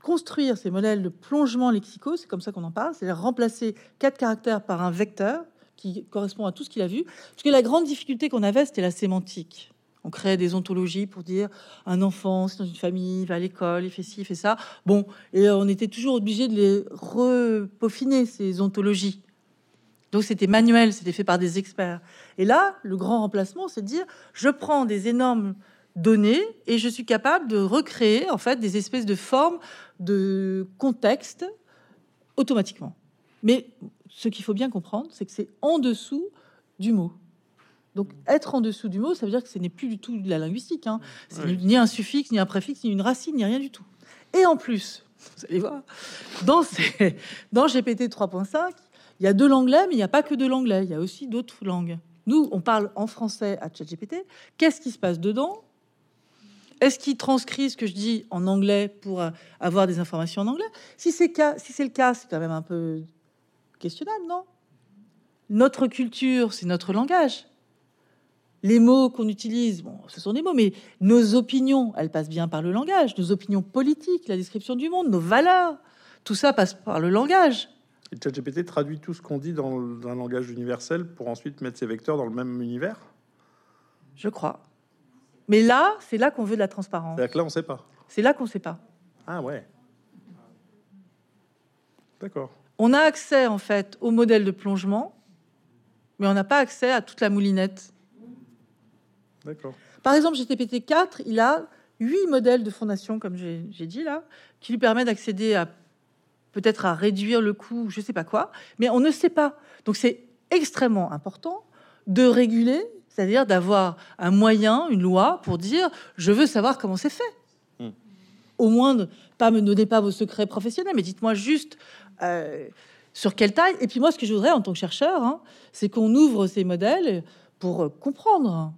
construire ces modèles de plongement lexicaux, c'est comme ça qu'on en parle, c'est remplacer quatre caractères par un vecteur qui correspond à tout ce qu'il a vu. Parce que la grande difficulté qu'on avait, c'était la sémantique. On créait des ontologies pour dire un enfant, c'est dans une famille, il va à l'école, il fait ci, il fait ça. Bon, et on était toujours obligé de les repaufiner, ces ontologies. Donc c'était manuel, c'était fait par des experts. Et là, le grand remplacement, c'est de dire, je prends des énormes données et je suis capable de recréer en fait des espèces de formes de contexte automatiquement. Mais ce qu'il faut bien comprendre, c'est que c'est en dessous du mot. Donc être en dessous du mot, ça veut dire que ce n'est plus du tout de la linguistique. Hein. C'est ni un suffixe, ni un préfixe, ni une racine, ni rien du tout. Et en plus, vous allez voir, dans, ces, dans GPT 3.5, il y a de l'anglais, mais il n'y a pas que de l'anglais, il y a aussi d'autres langues. Nous, on parle en français à ChatGPT. Qu'est-ce qui se passe dedans? Est-ce qu'il transcrit ce que je dis en anglais pour euh, avoir des informations en anglais? Si c'est si le cas, c'est quand même un peu questionnable, non? Notre culture, c'est notre langage. Les mots qu'on utilise, bon, ce sont des mots, mais nos opinions, elles passent bien par le langage. Nos opinions politiques, la description du monde, nos valeurs, tout ça passe par le langage. Et ChatGPT traduit tout ce qu'on dit dans, un langage universel pour ensuite mettre ces vecteurs dans le même univers? Je crois. Mais là, c'est là qu'on veut de la transparence. C'est là, on ne sait pas. C'est là qu'on ne sait pas. Ah ouais. D'accord. On a accès en fait au modèle de plongement, mais on n'a pas accès à toute la moulinette. D'accord. Par exemple, GTPT 4, il a huit modèles de fondation, comme j'ai dit là, qui lui permettent d'accéder à peut-être à réduire le coût, je ne sais pas quoi, mais on ne sait pas. Donc c'est extrêmement important de réguler, c'est-à-dire d'avoir un moyen, une loi pour dire je veux savoir comment c'est fait. Hmm. Au moins, ne pas me donnez pas vos secrets professionnels, mais dites-moi juste euh, sur quelle taille. Et puis moi, ce que je voudrais en tant que chercheur, hein, c'est qu'on ouvre ces modèles pour comprendre.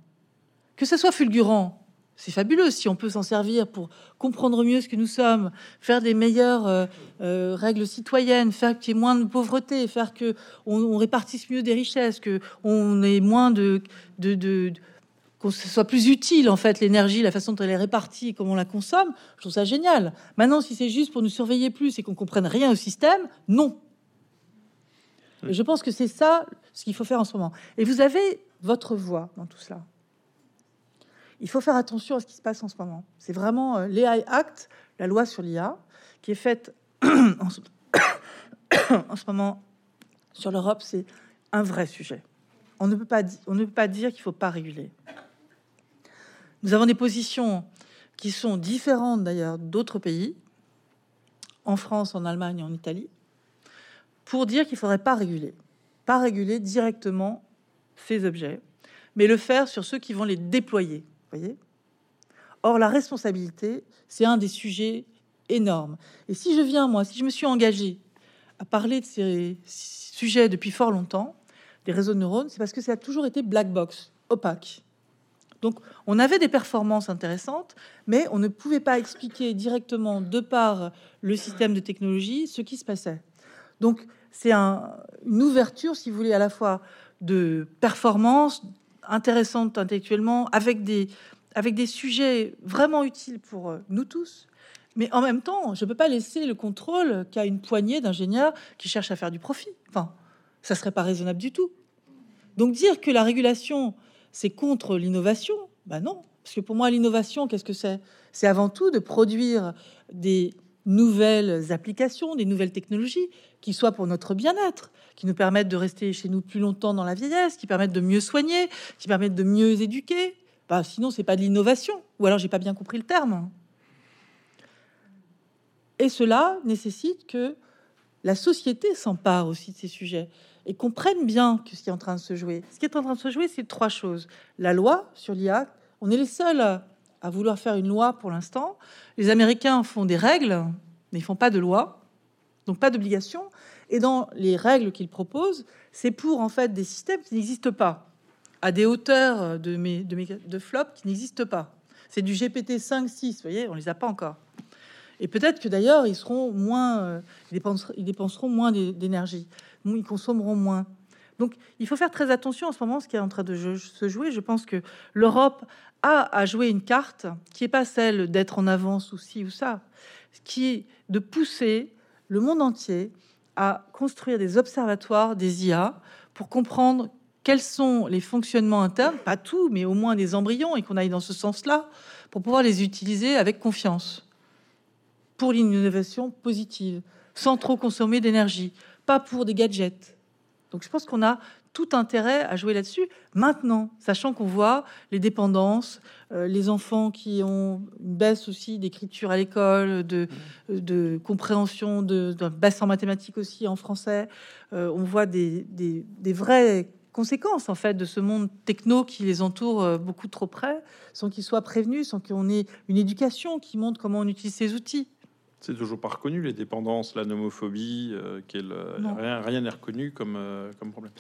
Que ce soit fulgurant, c'est fabuleux si on peut s'en servir pour comprendre mieux ce que nous sommes, faire des meilleures euh, euh, règles citoyennes, faire qu'il y ait moins de pauvreté, faire que on, répartisse mieux des richesses, que on ait moins de, de qu'on soit plus utile en fait l'énergie, la façon dont elle est répartie, et comment on la consomme. Je trouve ça génial. Maintenant, si c'est juste pour nous surveiller plus et qu'on comprenne rien au système, non. Et je pense que c'est ça ce qu'il faut faire en ce moment. Et vous avez votre voix dans tout cela il faut faire attention à ce qui se passe en ce moment. C'est vraiment euh, l'AI Act, la loi sur l'IA, qui est faite en, ce... moment sur l'Europe. C'est un vrai sujet. on ne peut pas, on ne peut pas dire qu'il ne faut pas réguler. Nous avons des positions qui sont différentes d'ailleurs d'autres pays, en France, en Allemagne, en Italie, pour dire qu'il ne faudrait pas réguler. Pas réguler directement ces objets, mais le faire sur ceux qui vont les déployer. Voyez Or, la responsabilité, c'est un des sujets énormes. Et si je viens, moi, si je me suis engagé à parler de ces sujets depuis fort longtemps, des réseaux de neurones, c'est parce que ça a toujours été black box, opaque. Donc, on avait des performances intéressantes, mais on ne pouvait pas expliquer directement, de par le système de technologie, ce qui se passait. Donc, c'est un, une ouverture, si vous voulez, à la fois de performances intéressantes intellectuellement, avec des, avec des sujets vraiment utiles pour euh, nous tous. Mais en même temps, je ne peux pas laisser le contrôle qu'à une poignée d'ingénieurs qui cherchent à faire du profit. Enfin, ça serait pas raisonnable du tout. Donc dire que la régulation, c'est contre l'innovation, ben non. Parce que pour moi, l'innovation, qu'est-ce que c'est? C'est avant tout de produire des nouvelles applications, des nouvelles technologies qui soient pour notre bien-être, qui nous permettent de rester chez nous plus longtemps dans la vieillesse, qui permettent de mieux soigner, qui permettent de mieux éduquer. Bah, sinon, c'est pas de l'innovation. Ou alors, j'ai pas bien compris le terme. Et cela nécessite que la société s'empare aussi de ces sujets et comprenne bien ce qui est en train de se jouer. Ce qui est en train de se jouer, c'est trois choses. La loi sur l'IA, on est les seuls à vouloir faire une loi pour l'instant. Les Américains font des règles, mais ils font pas de loi, donc pas d'obligation. Et dans les règles qu'ils proposent, c'est pour en fait des systèmes qui n'existent pas, à des hauteurs de, mes, de flop qui n'existent pas. C'est du GPT 5, 6, vous voyez, on les a pas encore. Et peut-être que d'ailleurs, ils seront moins, euh, dépenseront, ils dépenseront moins d'énergie, ils consommeront moins. Donc, il faut faire très attention en ce moment, ce qui est en train de se jouer. Je pense que l'Europe a à jouer une carte qui n'est pas celle d'être en avance ou ci ou ça, qui est de pousser le monde entier à construire des observatoires des IA pour comprendre quels sont les fonctionnements internes, pas tout, mais au moins des embryons, et qu'on aille dans ce sens-là, pour pouvoir les utiliser avec confiance pour l'innovation positive, sans trop consommer d'énergie, pas pour des gadgets. Donc je pense qu'on a tout intérêt à jouer là-dessus maintenant, sachant qu'on voit les dépendances, euh, les enfants qui ont une baisse aussi d'écriture à l'école, de, compréhension, de, baisse en mathématiques aussi en français. Euh, on voit des, des, des, vraies conséquences en fait de ce monde techno qui les entoure euh, beaucoup trop près, sans qu'ils soient prévenus, sans qu'on ait une éducation qui montre comment on utilise ces outils. C'est toujours pas reconnu les dépendances, la nomophobie, euh, rien rien n'est reconnu comme euh, comme problème.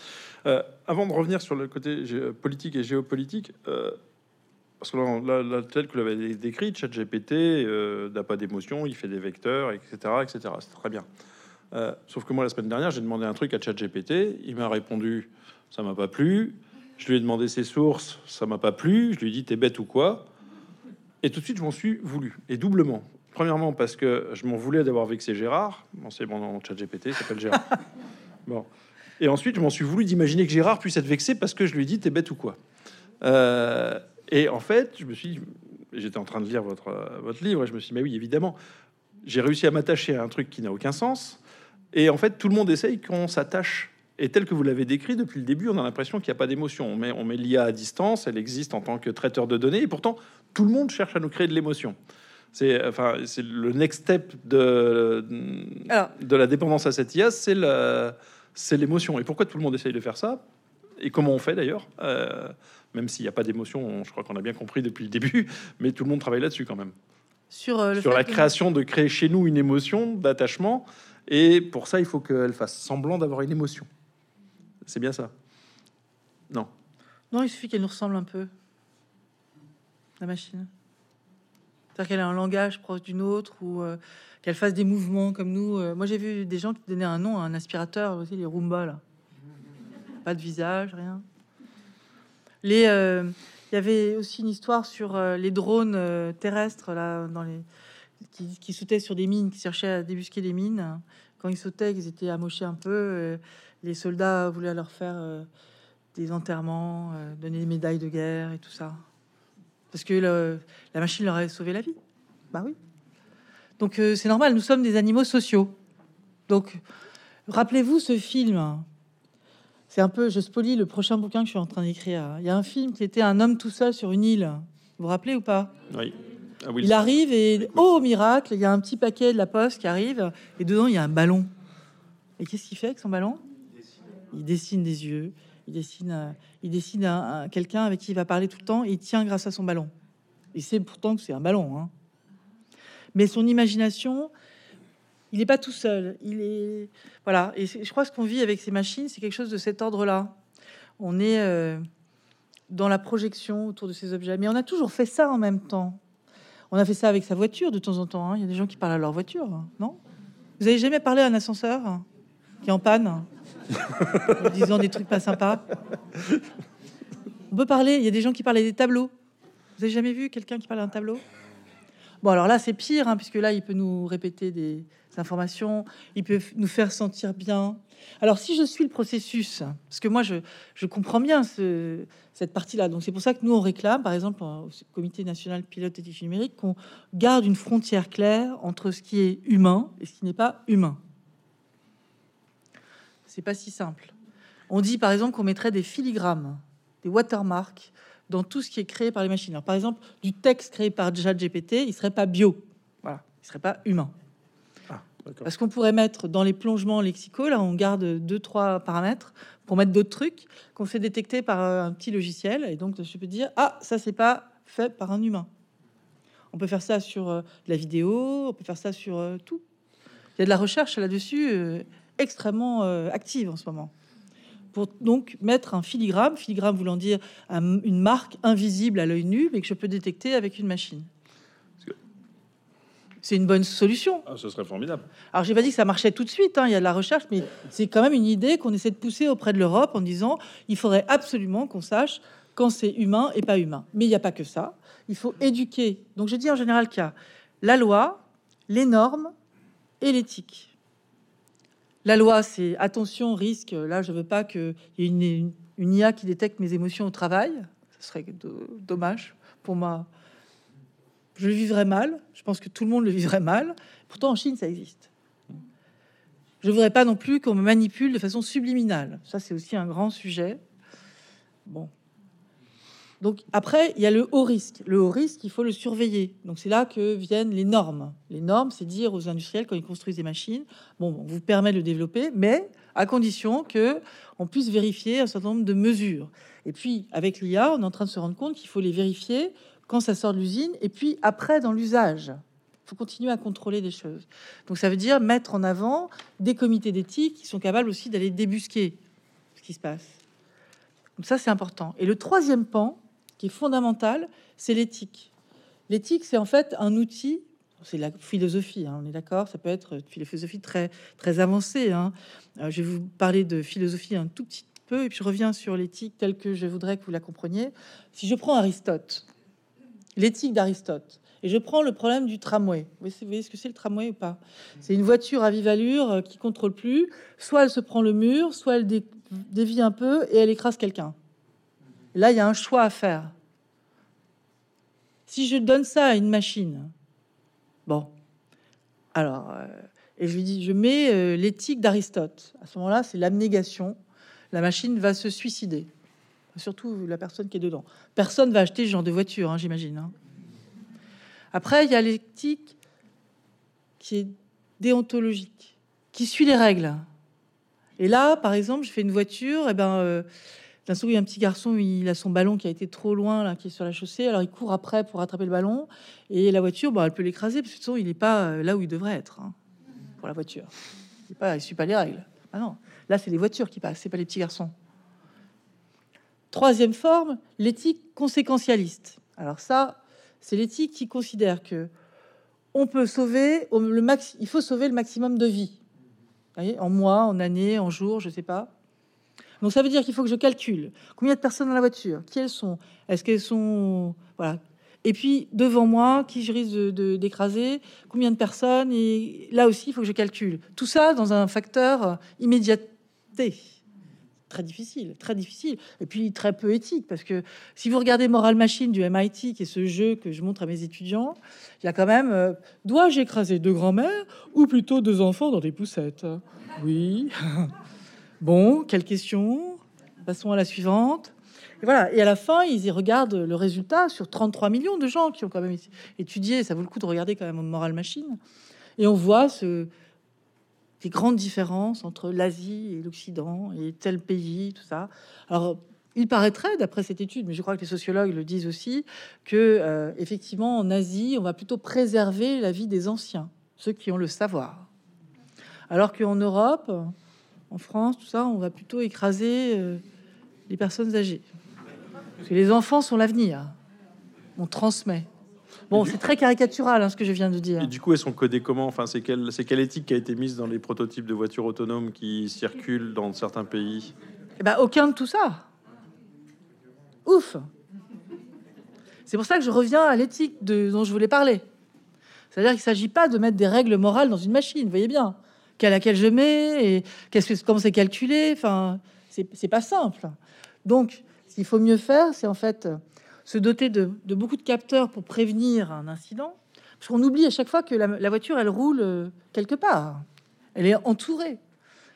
Euh, avant de revenir sur le côté politique et géopolitique, parce que là, tel que vous l'avez décrit, ChatGPT n'a pas d'émotion, il fait des vecteurs, etc., etc. C'est très bien. sauf que moi la semaine dernière, j'ai demandé un truc à ChatGPT, il m'a répondu, ça m'a pas plu. Je lui ai demandé ses sources, ça m'a pas plu. Je lui ai dit, t'es bête ou quoi? Et tout de suite, je m'en suis voulu, et doublement. Premièrement, parce que je m'en voulais d'avoir vexé Gérard. Bon, c'est bon, nom chat GPT s'appelle Gérard. bon. Et ensuite, je m'en suis voulu d'imaginer que Gérard puisse être vexé parce que je lui ai dit T'es bête ou quoi? Euh, Et en fait, je me suis J'étais en train de lire votre, votre livre et je me suis dit Mais oui, évidemment, j'ai réussi à m'attacher à un truc qui n'a aucun sens. Et en fait, tout le monde essaye qu'on s'attache. Et tel que vous l'avez décrit depuis le début, on a l'impression qu'il n'y a pas d'émotion. On met, on met l'IA à distance, elle existe en tant que traiteur de données, et pourtant, tout le monde cherche à nous créer de l'émotion. C'est enfin, c'est le next step de, de la dépendance à cette IA, c'est c'est l'émotion. Et pourquoi tout le monde essaye de faire ça? Et comment on fait d'ailleurs? Euh, Même s'il n'y a pas d'émotion, je crois qu'on a bien compris depuis le début, mais tout le monde travaille là-dessus quand même. Sur, euh, Sur la création de créer chez nous une émotion d'attachement. Et pour ça, il faut qu'elle fasse semblant d'avoir une émotion. C'est bien ça? Non. Non, il suffit qu'elle nous ressemble un peu. La machine. C'est-à-dire qu'elle a un langage proche d'une autre ou euh, qu'elle fasse des mouvements comme nous. Euh. moi, j'ai vu des gens qui donnaient un nom à un aspirateur aussi, les Roomba, là. Pas de visage, rien. Les, euh, il y avait aussi une histoire sur les drones terrestres là, dans les, qui, sautaient sur des mines, qui cherchaient à débusquer des mines. Quand ils sautaient, ils étaient amochés un peu. les soldats voulaient leur faire des enterrements, donner des médailles de guerre et tout ça parce que la machine leur a sauvé la vie. Bah oui. Donc euh, c'est normal, nous sommes des animaux sociaux. Donc rappelez-vous ce film. C'est un peu, je spolie le prochain bouquin que je suis en train d'écrire. Il y a un film qui était un homme tout seul sur une île. Vous vous rappelez ou pas? Oui. Ah il arrive et, oh miracle, il y a un petit paquet de la poste qui arrive et dedans il y a un ballon. Et qu'est-ce qu'il fait avec son ballon? Il dessine des yeux, il dessine, euh, il dessine un, quelqu'un avec qui il va parler tout le temps et il tient grâce à son ballon. Il sait pourtant que c'est un ballon. Hein. Mais son imagination, il n'est pas tout seul. Il est voilà. Et je crois que ce qu'on vit avec ces machines, c'est quelque chose de cet ordre-là. On est euh, dans la projection autour de ces objets, mais on a toujours fait ça en même temps. On a fait ça avec sa voiture de temps en temps. Hein. Il y a des gens qui parlent à leur voiture, non? Vous avez jamais parlé à un ascenseur qui est en panne, en disant des trucs pas sympas On peut parler. Il y a des gens qui parlent des tableaux. Vous avez jamais vu quelqu'un qui parle à un tableau? Bon, alors là, c'est pire, hein, puisque là, il peut nous répéter des informations, il peut nous faire sentir bien. Alors, si je suis le processus, parce que moi, je, comprends bien ce, cette partie-là. Donc c'est pour ça que nous, on réclame, par exemple, au Comité national pilote éthique numérique, qu'on garde une frontière claire entre ce qui est humain et ce qui n'est pas humain. C'est pas si simple. On dit, par exemple, qu'on mettrait des filigrammes, des watermarks dans tout ce qui est créé par les machines. par exemple, du texte créé par ChatGPT, il serait pas bio. Voilà, il serait pas humain. Parce qu'on pourrait mettre dans les plongements lexicaux, là on garde deux, trois paramètres pour mettre d'autres trucs qu'on fait détecter par euh, un petit logiciel. Et donc je peux dire, ah, ça c'est pas fait par un humain. On peut faire ça sur euh, la vidéo, on peut faire ça sur euh, tout. Il y a de la recherche là-dessus extrêmement active en ce moment. Pour donc mettre un filigrane, filigrane voulant dire une marque invisible à l'œil nu, mais que je peux détecter avec une machine c'est une bonne solution. Ah, ce serait formidable. Alors, j'ai pas dit que ça marchait tout de suite, hein, il y a de la recherche, mais c'est quand même une idée qu'on essaie de pousser auprès de l'Europe en disant il faudrait absolument qu'on sache quand c'est humain et pas humain. Mais il n'y a pas que ça. Il faut éduquer. Donc, je dis en général qu'il y a la loi, les normes et l'éthique. La loi, c'est attention, risque. Là, je veux pas qu'il y ait une, IA qui détecte mes émotions au travail. Ce serait dommage pour moi je le vivrais mal. Je pense que tout le monde le vivrait mal. Pourtant, en Chine, ça existe. Je voudrais pas non plus qu'on me manipule de façon subliminale. Ça, c'est aussi un grand sujet. Bon. Donc après, il y a le haut risque. Le haut risque, il faut le surveiller. Donc c'est là que viennent les normes. Les normes, c'est dire aux industriels quand ils construisent des machines, bon, on vous permet de le développer, mais à condition que on puisse vérifier un certain nombre de mesures. Et puis avec l'IA, on est en train de se rendre compte qu'il faut les vérifier quand ça sort de l'usine, et puis après dans l'usage. Il faut continuer à contrôler des choses. Donc ça veut dire mettre en avant des comités d'éthique qui sont capables aussi d'aller débusquer ce qui se passe. Donc ça c'est important. Et le troisième pan, qui est fondamental, c'est l'éthique. L'éthique, c'est en fait un outil c'est la philosophie, hein, on est d'accord. Ça peut être une philosophie très très avancée. Hein. Euh, je vais vous parler de philosophie un tout petit peu, et puis je reviens sur l'éthique telle que je voudrais que vous la compreniez. Si je prends Aristote, l'éthique d'Aristote. Et je prends le problème du tramway. Vous voyez ce que c'est le tramway ou pas? C'est une voiture à vive allure euh, qui contrôle plus. Soit elle se prend le mur, soit elle dévie un peu et elle écrase quelqu'un. Là, il y a un choix à faire. Si je donne ça à une machine, bon, alors, euh, et je lui dis, je mets euh, l'éthique d'Aristote. À ce moment-là, c'est l'abnégation. La machine va se suicider surtout la personne qui est dedans. Personne va acheter ce genre de voiture, hein, j'imagine. Hein. Après, il y a l'éthique qui est déontologique, qui suit les règles. Et là, par exemple, je fais une voiture, et ben, euh, d'un il y a un petit garçon, il a son ballon qui a été trop loin, là, qui est sur la chaussée, alors il court après pour attraper le ballon, et la voiture, bah, elle peut l'écraser, parce que il n'est pas euh, là où il devrait être, hein, pour la voiture. Il ne suit pas les règles. Ah non, là, c'est les voitures qui passent, c'est pas les petits garçons. Troisième forme, l'éthique conséquentialiste. Alors ça, c'est l'éthique qui considère que on peut sauver le max, il faut sauver le maximum de vies. en mois, en années, en jours, je sais pas. Donc ça veut dire qu'il faut que je calcule combien de personnes dans la voiture, qui elles sont, est-ce qu'elles sont, voilà. Et puis devant moi, qui je risque de d'écraser, combien de personnes, et là aussi il faut que je calcule. Tout ça dans un facteur immédiateté très difficile, très difficile, et puis très peu éthique, parce que si vous regardez Moral Machine du MIT, qui est ce jeu que je montre à mes étudiants, il y a quand même, euh, dois-je écraser deux grands-mères ou plutôt deux enfants dans des poussettes? Oui. bon, quelle question Passons à la suivante. Et voilà. Et à la fin, ils y regardent le résultat sur 33 millions de gens qui ont quand même étudié. Ça vaut le coup de regarder quand même Moral Machine. Et on voit ce, des grandes différences entre l'Asie et l'Occident et tel pays, tout ça. Alors, il paraîtrait, d'après cette étude, mais je crois que les sociologues le disent aussi, que euh, effectivement en Asie, on va plutôt préserver la vie des anciens, ceux qui ont le savoir, alors qu'en Europe, en France, tout ça, on va plutôt écraser euh, les personnes âgées. Parce que les enfants sont l'avenir. On transmet. Bon, c'est très caricatural hein, ce que je viens de dire. Et du coup, elles sont codées comment? Enfin, c'est quelle, éthique qui a été mise dans les prototypes de voitures autonomes qui circulent dans certains pays? Eh ben, aucun de tout ça. Ouf. C'est pour ça que je reviens à l'éthique de, dont je voulais parler. C'est-à-dire qu'il ne s'agit pas de mettre des règles morales dans une machine, voyez bien, qu'à laquelle je mets et qu'est-ce que comment c'est calculé. Enfin, c'est pas simple. Donc, ce qu'il faut mieux faire, c'est en fait se doter de, beaucoup de capteurs pour prévenir un incident. Parce qu'on oublie à chaque fois que la, voiture, elle roule euh, quelque part. Elle est entourée.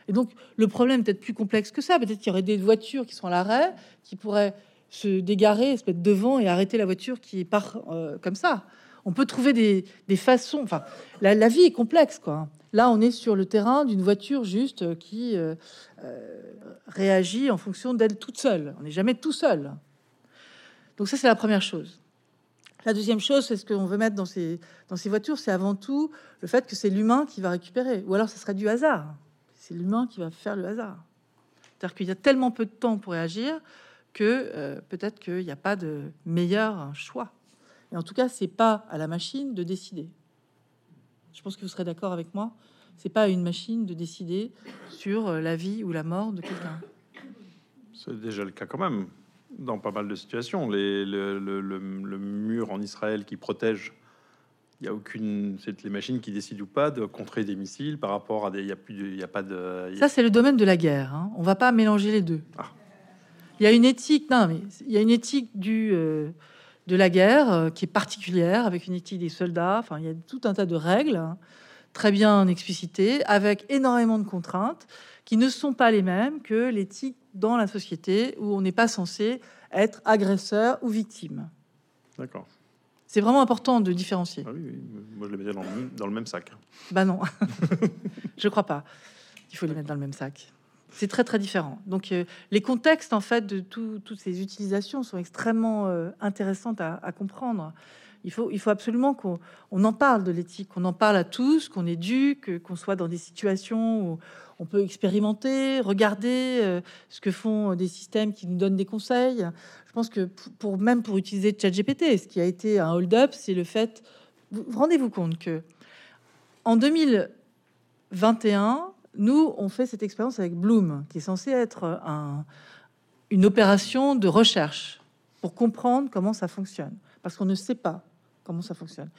Et donc, le problème peut-être plus complexe que ça. Peut-être qu'il y aurait des voitures qui sont à l'arrêt, qui pourraient se dégarer, se mettre devant et arrêter la voiture qui part euh, comme ça. On peut trouver des, façons. Enfin, la, vie est complexe, quoi. Là, on est sur le terrain d'une voiture juste qui euh, réagit en fonction d'elle toute seule. On n'est jamais tout seul. Donc ça, c'est la première chose. La deuxième chose, c'est ce qu'on veut mettre dans ces, dans ces voitures, c'est avant tout le fait que c'est l'humain qui va récupérer. Ou alors, ce serait du hasard. C'est l'humain qui va faire le hasard. C'est-à-dire qu'il y a tellement peu de temps pour réagir que euh, peut-être qu'il n'y a pas de meilleur choix. Et en tout cas, c'est pas à la machine de décider. Je pense que vous serez d'accord avec moi. C'est pas à une machine de décider sur euh, la vie ou la mort de quelqu'un. C'est déjà le cas quand même dans pas mal de situations. Les, le, le, le, mur en Israël qui protège, il n'y a aucune. C'est les machines qui décident ou pas de contrer des missiles par rapport à des. Il n'y a, plus il y a pas de. Ça, c'est le domaine de la guerre. Hein. On va pas mélanger les deux. Ah. Il y a une éthique. Non, mais il y a une éthique du. Euh, de la guerre euh, qui est particulière avec une éthique des soldats. Enfin, il y a tout un tas de règles hein, très bien explicitées avec énormément de contraintes qui ne sont pas les mêmes que l'éthique dans la société où on n'est pas censé être agresseur ou victime. D'accord. C'est vraiment important de différencier. Ah oui, Moi, je les mettais dans le, même sac. Bah non, je crois pas. Il faut les mettre dans le même sac. C'est très très différent. Donc euh, les contextes en fait de toutes ces utilisations sont extrêmement euh, intéressantes à, comprendre. Il faut, il faut absolument qu'on en parle de l'éthique, qu'on en parle à tous, qu'on éduque, qu'on soit dans des situations où on peut expérimenter, regarder euh, ce que font des systèmes qui nous donnent des conseils. Je pense que pour même pour utiliser ChatGPT, ce qui a été un hold-up, c'est le fait. Vous, rendez-vous compte que en 2021, nous on fait cette expérience avec Bloom, qui est censé être un, une opération de recherche pour comprendre comment ça fonctionne, parce qu'on ne sait pas comment ça fonctionne.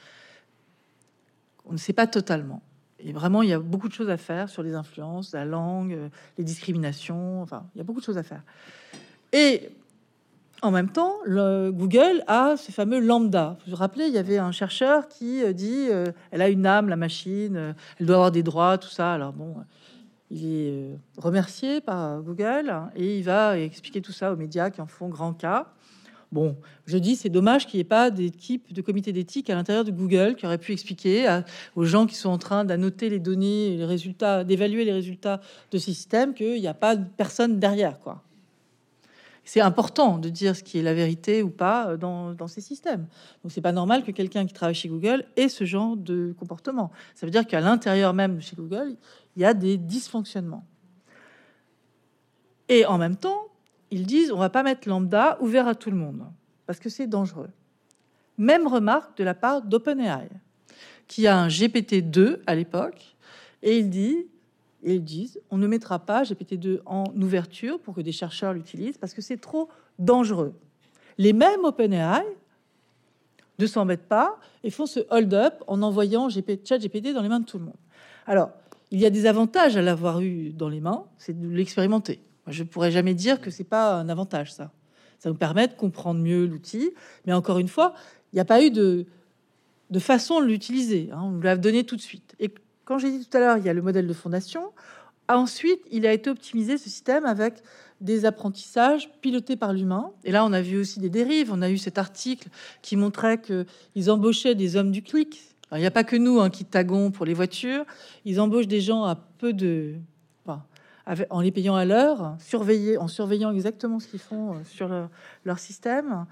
On ne sait pas totalement. Et vraiment, il y a beaucoup de choses à faire sur les influences, la langue, euh, les discriminations. Enfin, il y a beaucoup de choses à faire. Et en même temps, le Google a ce fameux lambda. Vous vous rappelez, il y avait un chercheur qui euh, dit euh, elle a une âme, la machine, elle doit avoir des droits, tout ça. Alors bon, il est remercié par Google et il va expliquer tout ça aux médias qui en font grand cas. Bon, je dis, c'est dommage qu'il n'y ait pas d'équipe de comité d'éthique à l'intérieur de Google qui aurait pu expliquer aux gens qui sont en train d'annoter les données, les résultats, d'évaluer les résultats de ces systèmes, qu'il n'y a pas de personne derrière, quoi. C'est important de dire ce qui est la vérité ou pas dans, dans ces systèmes. Donc, c'est pas normal que quelqu'un qui travaille chez Google ait ce genre de comportement. Ça veut dire qu'à l'intérieur même de chez Google, il y a des dysfonctionnements. Et en même temps, ils disent on va pas mettre lambda ouvert à tout le monde parce que c'est dangereux. Même remarque de la part d'OpenAI, qui a un GPT-2 à l'époque, et il dit, ils disent, on ne mettra pas GPT-2 en ouverture pour que des chercheurs l'utilisent parce que c'est trop dangereux. Les mêmes OpenAI ne s'embêtent pas et font ce hold-up en envoyant ChatGPT dans les mains de tout le monde. Alors, il y a des avantages à l'avoir eu dans les mains, c'est de l'expérimenter. Je ne pourrais jamais dire que c'est pas un avantage, ça. Ça nous permet de comprendre mieux l'outil. Mais encore une fois, il n'y a pas eu de, façon de l'utiliser. Hein. On nous l'a donné tout de suite. Et quand j'ai dit tout à l'heure, il y a le modèle de fondation. Ensuite, il a été optimisé ce système avec des apprentissages pilotés par l'humain. Et là, on a vu aussi des dérives. On a eu cet article qui montrait qu'ils embauchaient des hommes du clic. il n'y a pas que nous hein, qui tagons pour les voitures. Ils embauchent des gens à peu de... en les payant à l'heure, surveiller, en surveillant exactement ce qu'ils font euh, sur leur, système,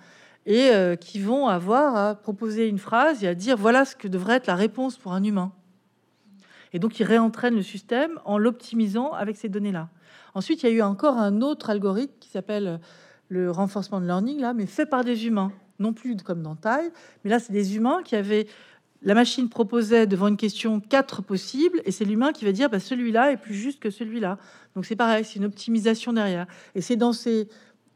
et euh, qui vont avoir à proposer une phrase et à dire voilà ce que devrait être la réponse pour un humain. Et donc, ils réentraînent le système en l'optimisant avec ces données-là. Ensuite, il y a eu encore un autre algorithme qui s'appelle le renforcement de learning, là, mais fait par des humains, non plus comme dans Taille, mais là, c'est des humains qui avaient. La machine proposait devant une question quatre possibles, et c'est l'humain qui va dire bah, celui-là est plus juste que celui-là. Donc c'est pareil, c'est une optimisation derrière. Et c'est dans ces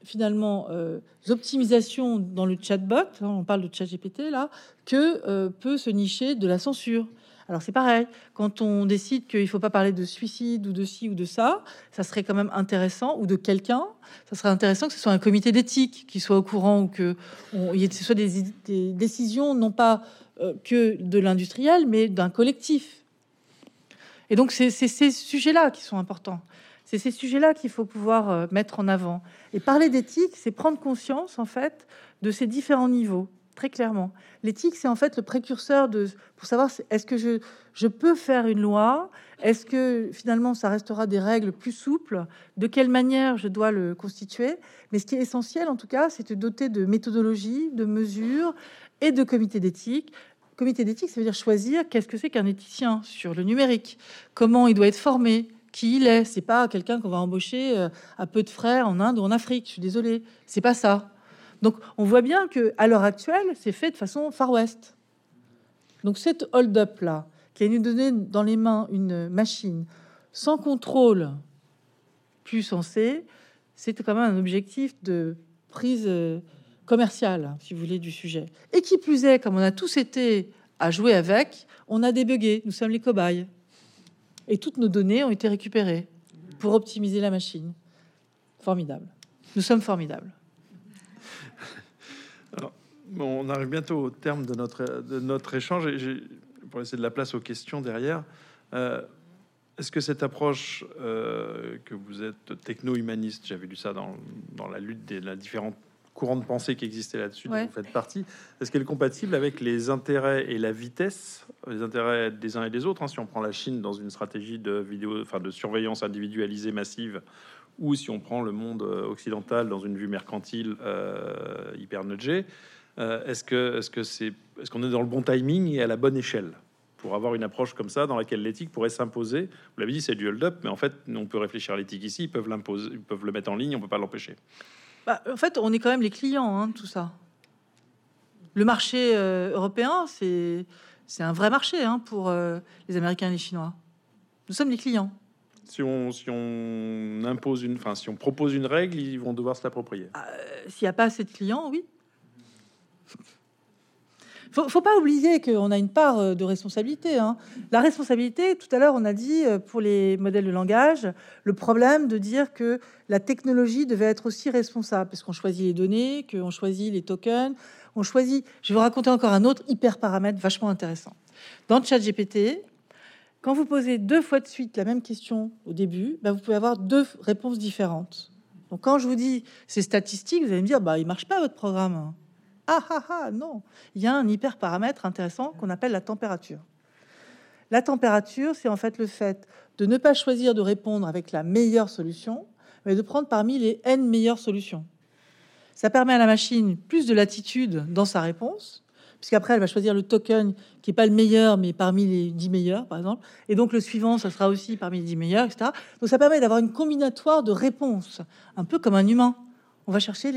finalement euh, optimisations dans le chatbot, hein, on parle de chat GPT là, que euh, peut se nicher de la censure. Alors c'est pareil, quand on décide qu'il ne faut pas parler de suicide ou de ci ou de ça, ça serait quand même intéressant, ou de quelqu'un, ça serait intéressant que ce soit un comité d'éthique qui soit au courant, ou que ce soit des, décisions non pas euh, que de l'industriel, mais d'un collectif. Et donc c'est ces sujets-là qui sont importants. C'est ces sujets-là qu'il faut pouvoir euh, mettre en avant. Et parler d'éthique, c'est prendre conscience en fait de ces différents niveaux très clairement. L'éthique, c'est en fait le précurseur de pour savoir est-ce que je, je peux faire une loi, est-ce que finalement ça restera des règles plus souples, de quelle manière je dois le constituer? Mais ce qui est essentiel, en tout cas, c'est de doter de méthodologie, de mesures et de comités d'éthique. Comité d'éthique, ça veut dire choisir qu'est-ce que c'est qu'un éthicien sur le numérique, comment il doit être formé, qui il est? C'est pas quelqu'un qu'on va embaucher euh, à peu de frais en Inde ou en Afrique. Je suis désolée, c'est pas ça. Donc on voit bien que à l'heure actuelle, c'est fait de façon Far West. Donc cette hold-up là, qui a nous donné dans les mains une machine sans contrôle plus sensé, c'était quand même un objectif de prise euh, commerciale, si vous voulez, du sujet. Et qui plus est, comme on a tous été à jouer avec, on a débugué, nous sommes les cobayes. Et toutes nos données ont été récupérées pour optimiser la machine. Formidable. Nous sommes formidables on arrive bientôt au terme de notre, de notre échange et pour laisser de la place aux questions derrière. Euh, est-ce que cette approche euh, que vous êtes techno-humaniste, j'avais lu ça dans, dans, la lutte des la différents courants de pensée qui existaient là-dessus, vous faites partie, est-ce qu'elle est compatible avec les intérêts et la vitesse, les intérêts des uns et des autres hein, Si on prend la Chine dans une stratégie de vidéo, enfin de surveillance individualisée massive, ou si on prend le monde euh, occidental dans une vue mercantile euh, hyper nudgée, est-ce que est-ce que c'est est-ce qu'on est dans le bon timing et à la bonne échelle pour avoir une approche comme ça dans laquelle l'éthique pourrait s'imposer? Vous l'avez dit, c'est du hold-up, mais en fait, on peut réfléchir à l'éthique ici. Ils peuvent l'imposer, ils peuvent le mettre en ligne, on peut pas l'empêcher. Bah, en fait, on est quand même les clients, hein, tout ça. Le marché européen, c'est c'est un vrai marché hein, pour les Américains et les Chinois. Nous sommes les clients si on, si on impose une, enfin, si on propose une règle, ils vont devoir se l'approprier. Euh, s'il n'y a pas assez de clients, oui. Faut, faut pas oublier qu'on a une part euh, de responsabilité. Hein. La responsabilité, tout à l'heure, on a dit euh, pour les modèles de langage, le problème de dire que la technologie devait être aussi responsable, parce qu'on choisit les données, qu'on choisit les tokens, on choisit. Je vais vous raconter encore un autre hyper paramètre vachement intéressant. Dans ChatGPT, quand vous posez deux fois de suite la même question au début, bah, vous pouvez avoir deux réponses différentes. Donc quand je vous dis ces statistiques, vous allez me dire bah il marche pas votre programme. Ah ah ah non, il y a un hyper paramètre intéressant qu'on appelle la température. La température, c'est en fait le fait de ne pas choisir de répondre avec la meilleure solution, mais de prendre parmi les n meilleures solutions. Ça permet à la machine plus de latitude dans sa réponse, puisqu'après, elle va choisir le token qui n'est pas le meilleur, mais parmi les 10 meilleurs, par exemple. Et donc, le suivant, ça sera aussi parmi les 10 meilleurs, etc. Donc, ça permet d'avoir une combinatoire de réponses, un peu comme un humain. On va chercher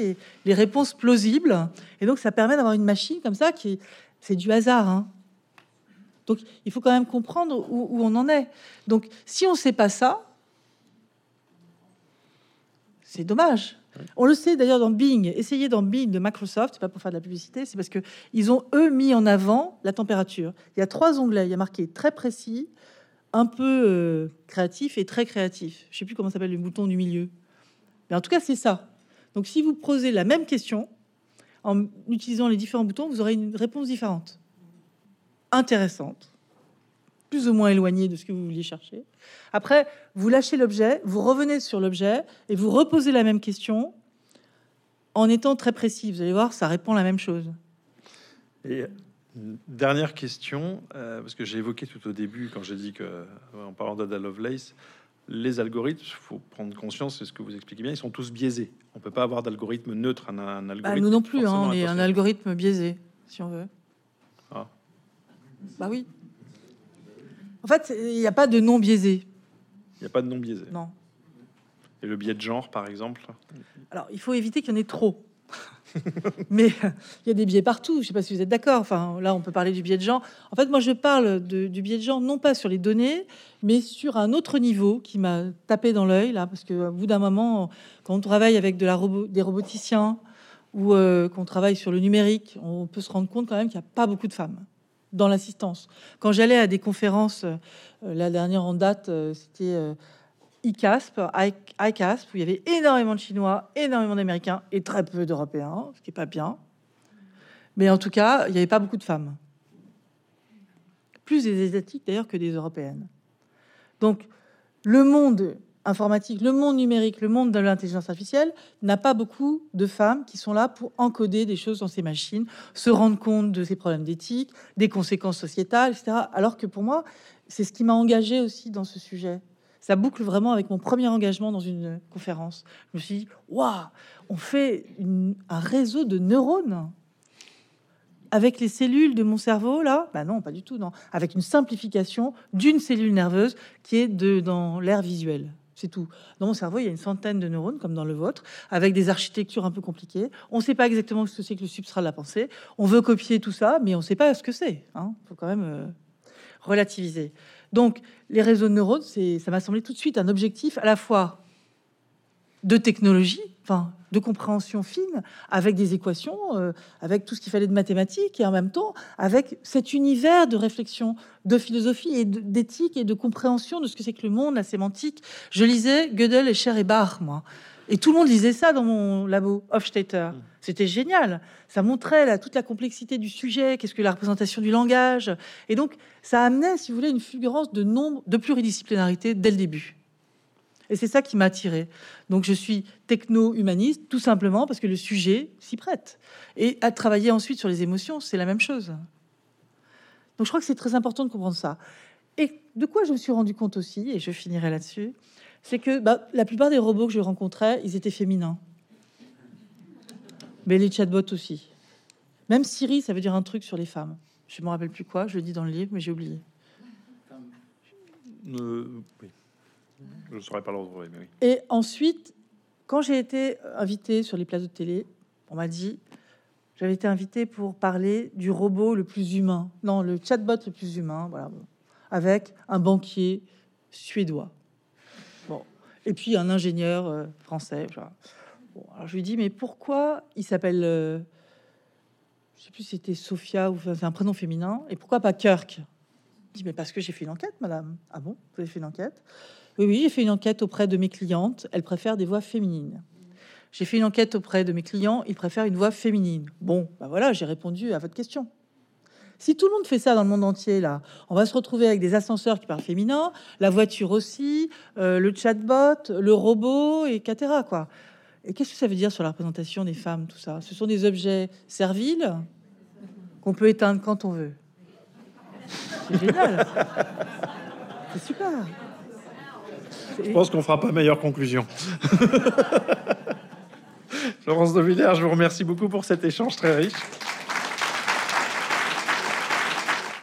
les, réponses plausibles. Et donc, ça permet d'avoir une machine comme ça qui c'est du hasard. Hein. Donc, il faut quand même comprendre où, où on en est. Donc, si on ne sait pas ça, c'est dommage. On le sait d'ailleurs dans Bing. Essayez dans Bing de Microsoft, c'est pas pour faire de la publicité, c'est parce que ils ont eux mis en avant la température. Il y a trois onglets. Il y a marqué très précis, un peu euh, créatif et très créatif. Je sais plus comment s'appelle le bouton du milieu, mais en tout cas c'est ça. Donc si vous posez la même question en utilisant les différents boutons, vous aurez une réponse différente, intéressante, plus ou moins éloigné de ce que vous vouliez chercher. Après, vous lâchez l'objet, vous revenez sur l'objet et vous reposez la même question en étant très précis. Vous allez voir, ça répond la même chose. Et dernière question, euh, parce que j'ai évoqué tout au début, quand j'ai dit que, en parlant d'Ada Lovelace, les algorithmes, il faut prendre conscience, c'est ce que vous expliquez bien, ils sont tous biaisés. On peut pas avoir d'algorithme neutre, un, un Bah, algorithme. nous non plus, hein, on est un algorithme biaisé, si on veut. Ah. Bah oui. En fait, il n'y a pas de non biaisé. Il n'y a pas de non biaisé. Non. Et le biais de genre, par exemple. Alors, il faut éviter qu'il y en ait trop. Mais il y a des biais partout. Je ne sais pas si vous êtes d'accord. Enfin, là, on peut parler du biais de genre. En fait, moi, je parle du biais de genre, non pas sur les données, mais sur un autre niveau qui m'a tapé dans l'œil, là, parce qu'au bout d'un moment, quand on travaille avec des roboticiens ou euh, qu'on travaille sur le numérique, on peut se rendre compte quand même qu'il n'y a pas beaucoup de femmes dans l'assistance. Quand j'allais à des conférences, euh, la dernière en date, euh, c'était ICASP, ICASP, où il y avait énormément de Chinois, énormément d'Américains et très peu d'Européens, ce qui n'est pas bien. Mais en tout cas, il n'y avait pas beaucoup de femmes. Plus des Asiatiques d'ailleurs que des Européennes. Donc, le monde informatique, le monde numérique, le monde de l'intelligence artificielle n'a pas beaucoup de femmes qui sont là pour encoder des choses dans ces machines, se rendre compte de ces problèmes d'éthique, des conséquences sociétales, etc. Alors que pour moi, c'est ce qui m'a engagé aussi dans ce sujet. Ça boucle vraiment avec mon premier engagement dans une conférence. Je me suis dit, waouh, on fait un réseau de neurones avec les cellules de mon cerveau là? Bah non, pas du tout, non. Avec une simplification d'une cellule nerveuse qui est de, dans l'air visuel. C'est tout. Dans mon cerveau, il y a une centaine de neurones, comme dans le vôtre, avec des architectures un peu compliquées. On ne sait pas exactement ce que c'est que le substrat de la pensée. On veut copier tout ça, mais on ne sait pas ce que c'est. Il faut quand même euh, relativiser. Donc, les réseaux de neurones, ça m'a semblé tout de suite un objectif à la fois de technologie, enfin de compréhension fine, avec des équations, euh, avec tout ce qu'il fallait de mathématiques, et en même temps avec cet univers de réflexion, de philosophie et d'éthique et de compréhension de ce que c'est que le monde, la sémantique. Je lisais Gödel et et moi. Et tout le monde lisait ça dans mon labo, Hofstetter. C'était génial. Ça montrait là, toute la complexité du sujet, qu'est-ce que la représentation du langage. Et donc, ça amenait, si vous voulez, une fulgurance de nombre, de pluridisciplinarité dès le début. Et c'est ça qui m'a attiré. Donc je suis techno-humaniste, tout simplement parce que le sujet s'y prête. Et à travailler ensuite sur les émotions, c'est la même chose. Donc je crois que c'est très important de comprendre ça. Et de quoi je me suis rendu compte aussi, et je finirai là-dessus, c'est que bah, la plupart des robots que je rencontrais, ils étaient féminins. Mais les chatbots aussi. Même Siri, ça veut dire un truc sur les femmes. Je me rappelle plus quoi, je le dis dans le livre, mais j'ai oublié. Euh, oui. Je ne saurais pas le retrouver, mais oui. Et ensuite, quand j'ai été invitée sur les plateaux de télé, on m'a dit, j'avais été invitée pour parler du robot le plus humain, non, le chatbot le plus humain, voilà, avec un banquier suédois. Et puis un ingénieur euh, français. Bon, alors je lui dis, mais pourquoi il s'appelle, euh, je sais plus si c'était Sophia ou un prénom féminin, et pourquoi pas Kirk? Je dis, mais parce que j'ai fait une enquête, madame. Ah bon, vous avez fait une enquête? Oui, oui, j'ai fait une enquête auprès de mes clientes. Elles préfèrent des voix féminines. J'ai fait une enquête auprès de mes clients. Ils préfèrent une voix féminine. Bon, ben voilà, j'ai répondu à votre question. Si tout le monde fait ça dans le monde entier, là, on va se retrouver avec des ascenseurs qui parlent féminin, la voiture aussi, euh, le chatbot, le robot, et etc. Quoi. Et qu'est-ce que ça veut dire sur la représentation des femmes, tout ça? Ce sont des objets serviles qu'on peut éteindre quand on veut. C'est génial. C'est super. Je pense qu'on fera pas meilleure conclusion. Florence de Villers, je vous remercie beaucoup pour cet échange très riche.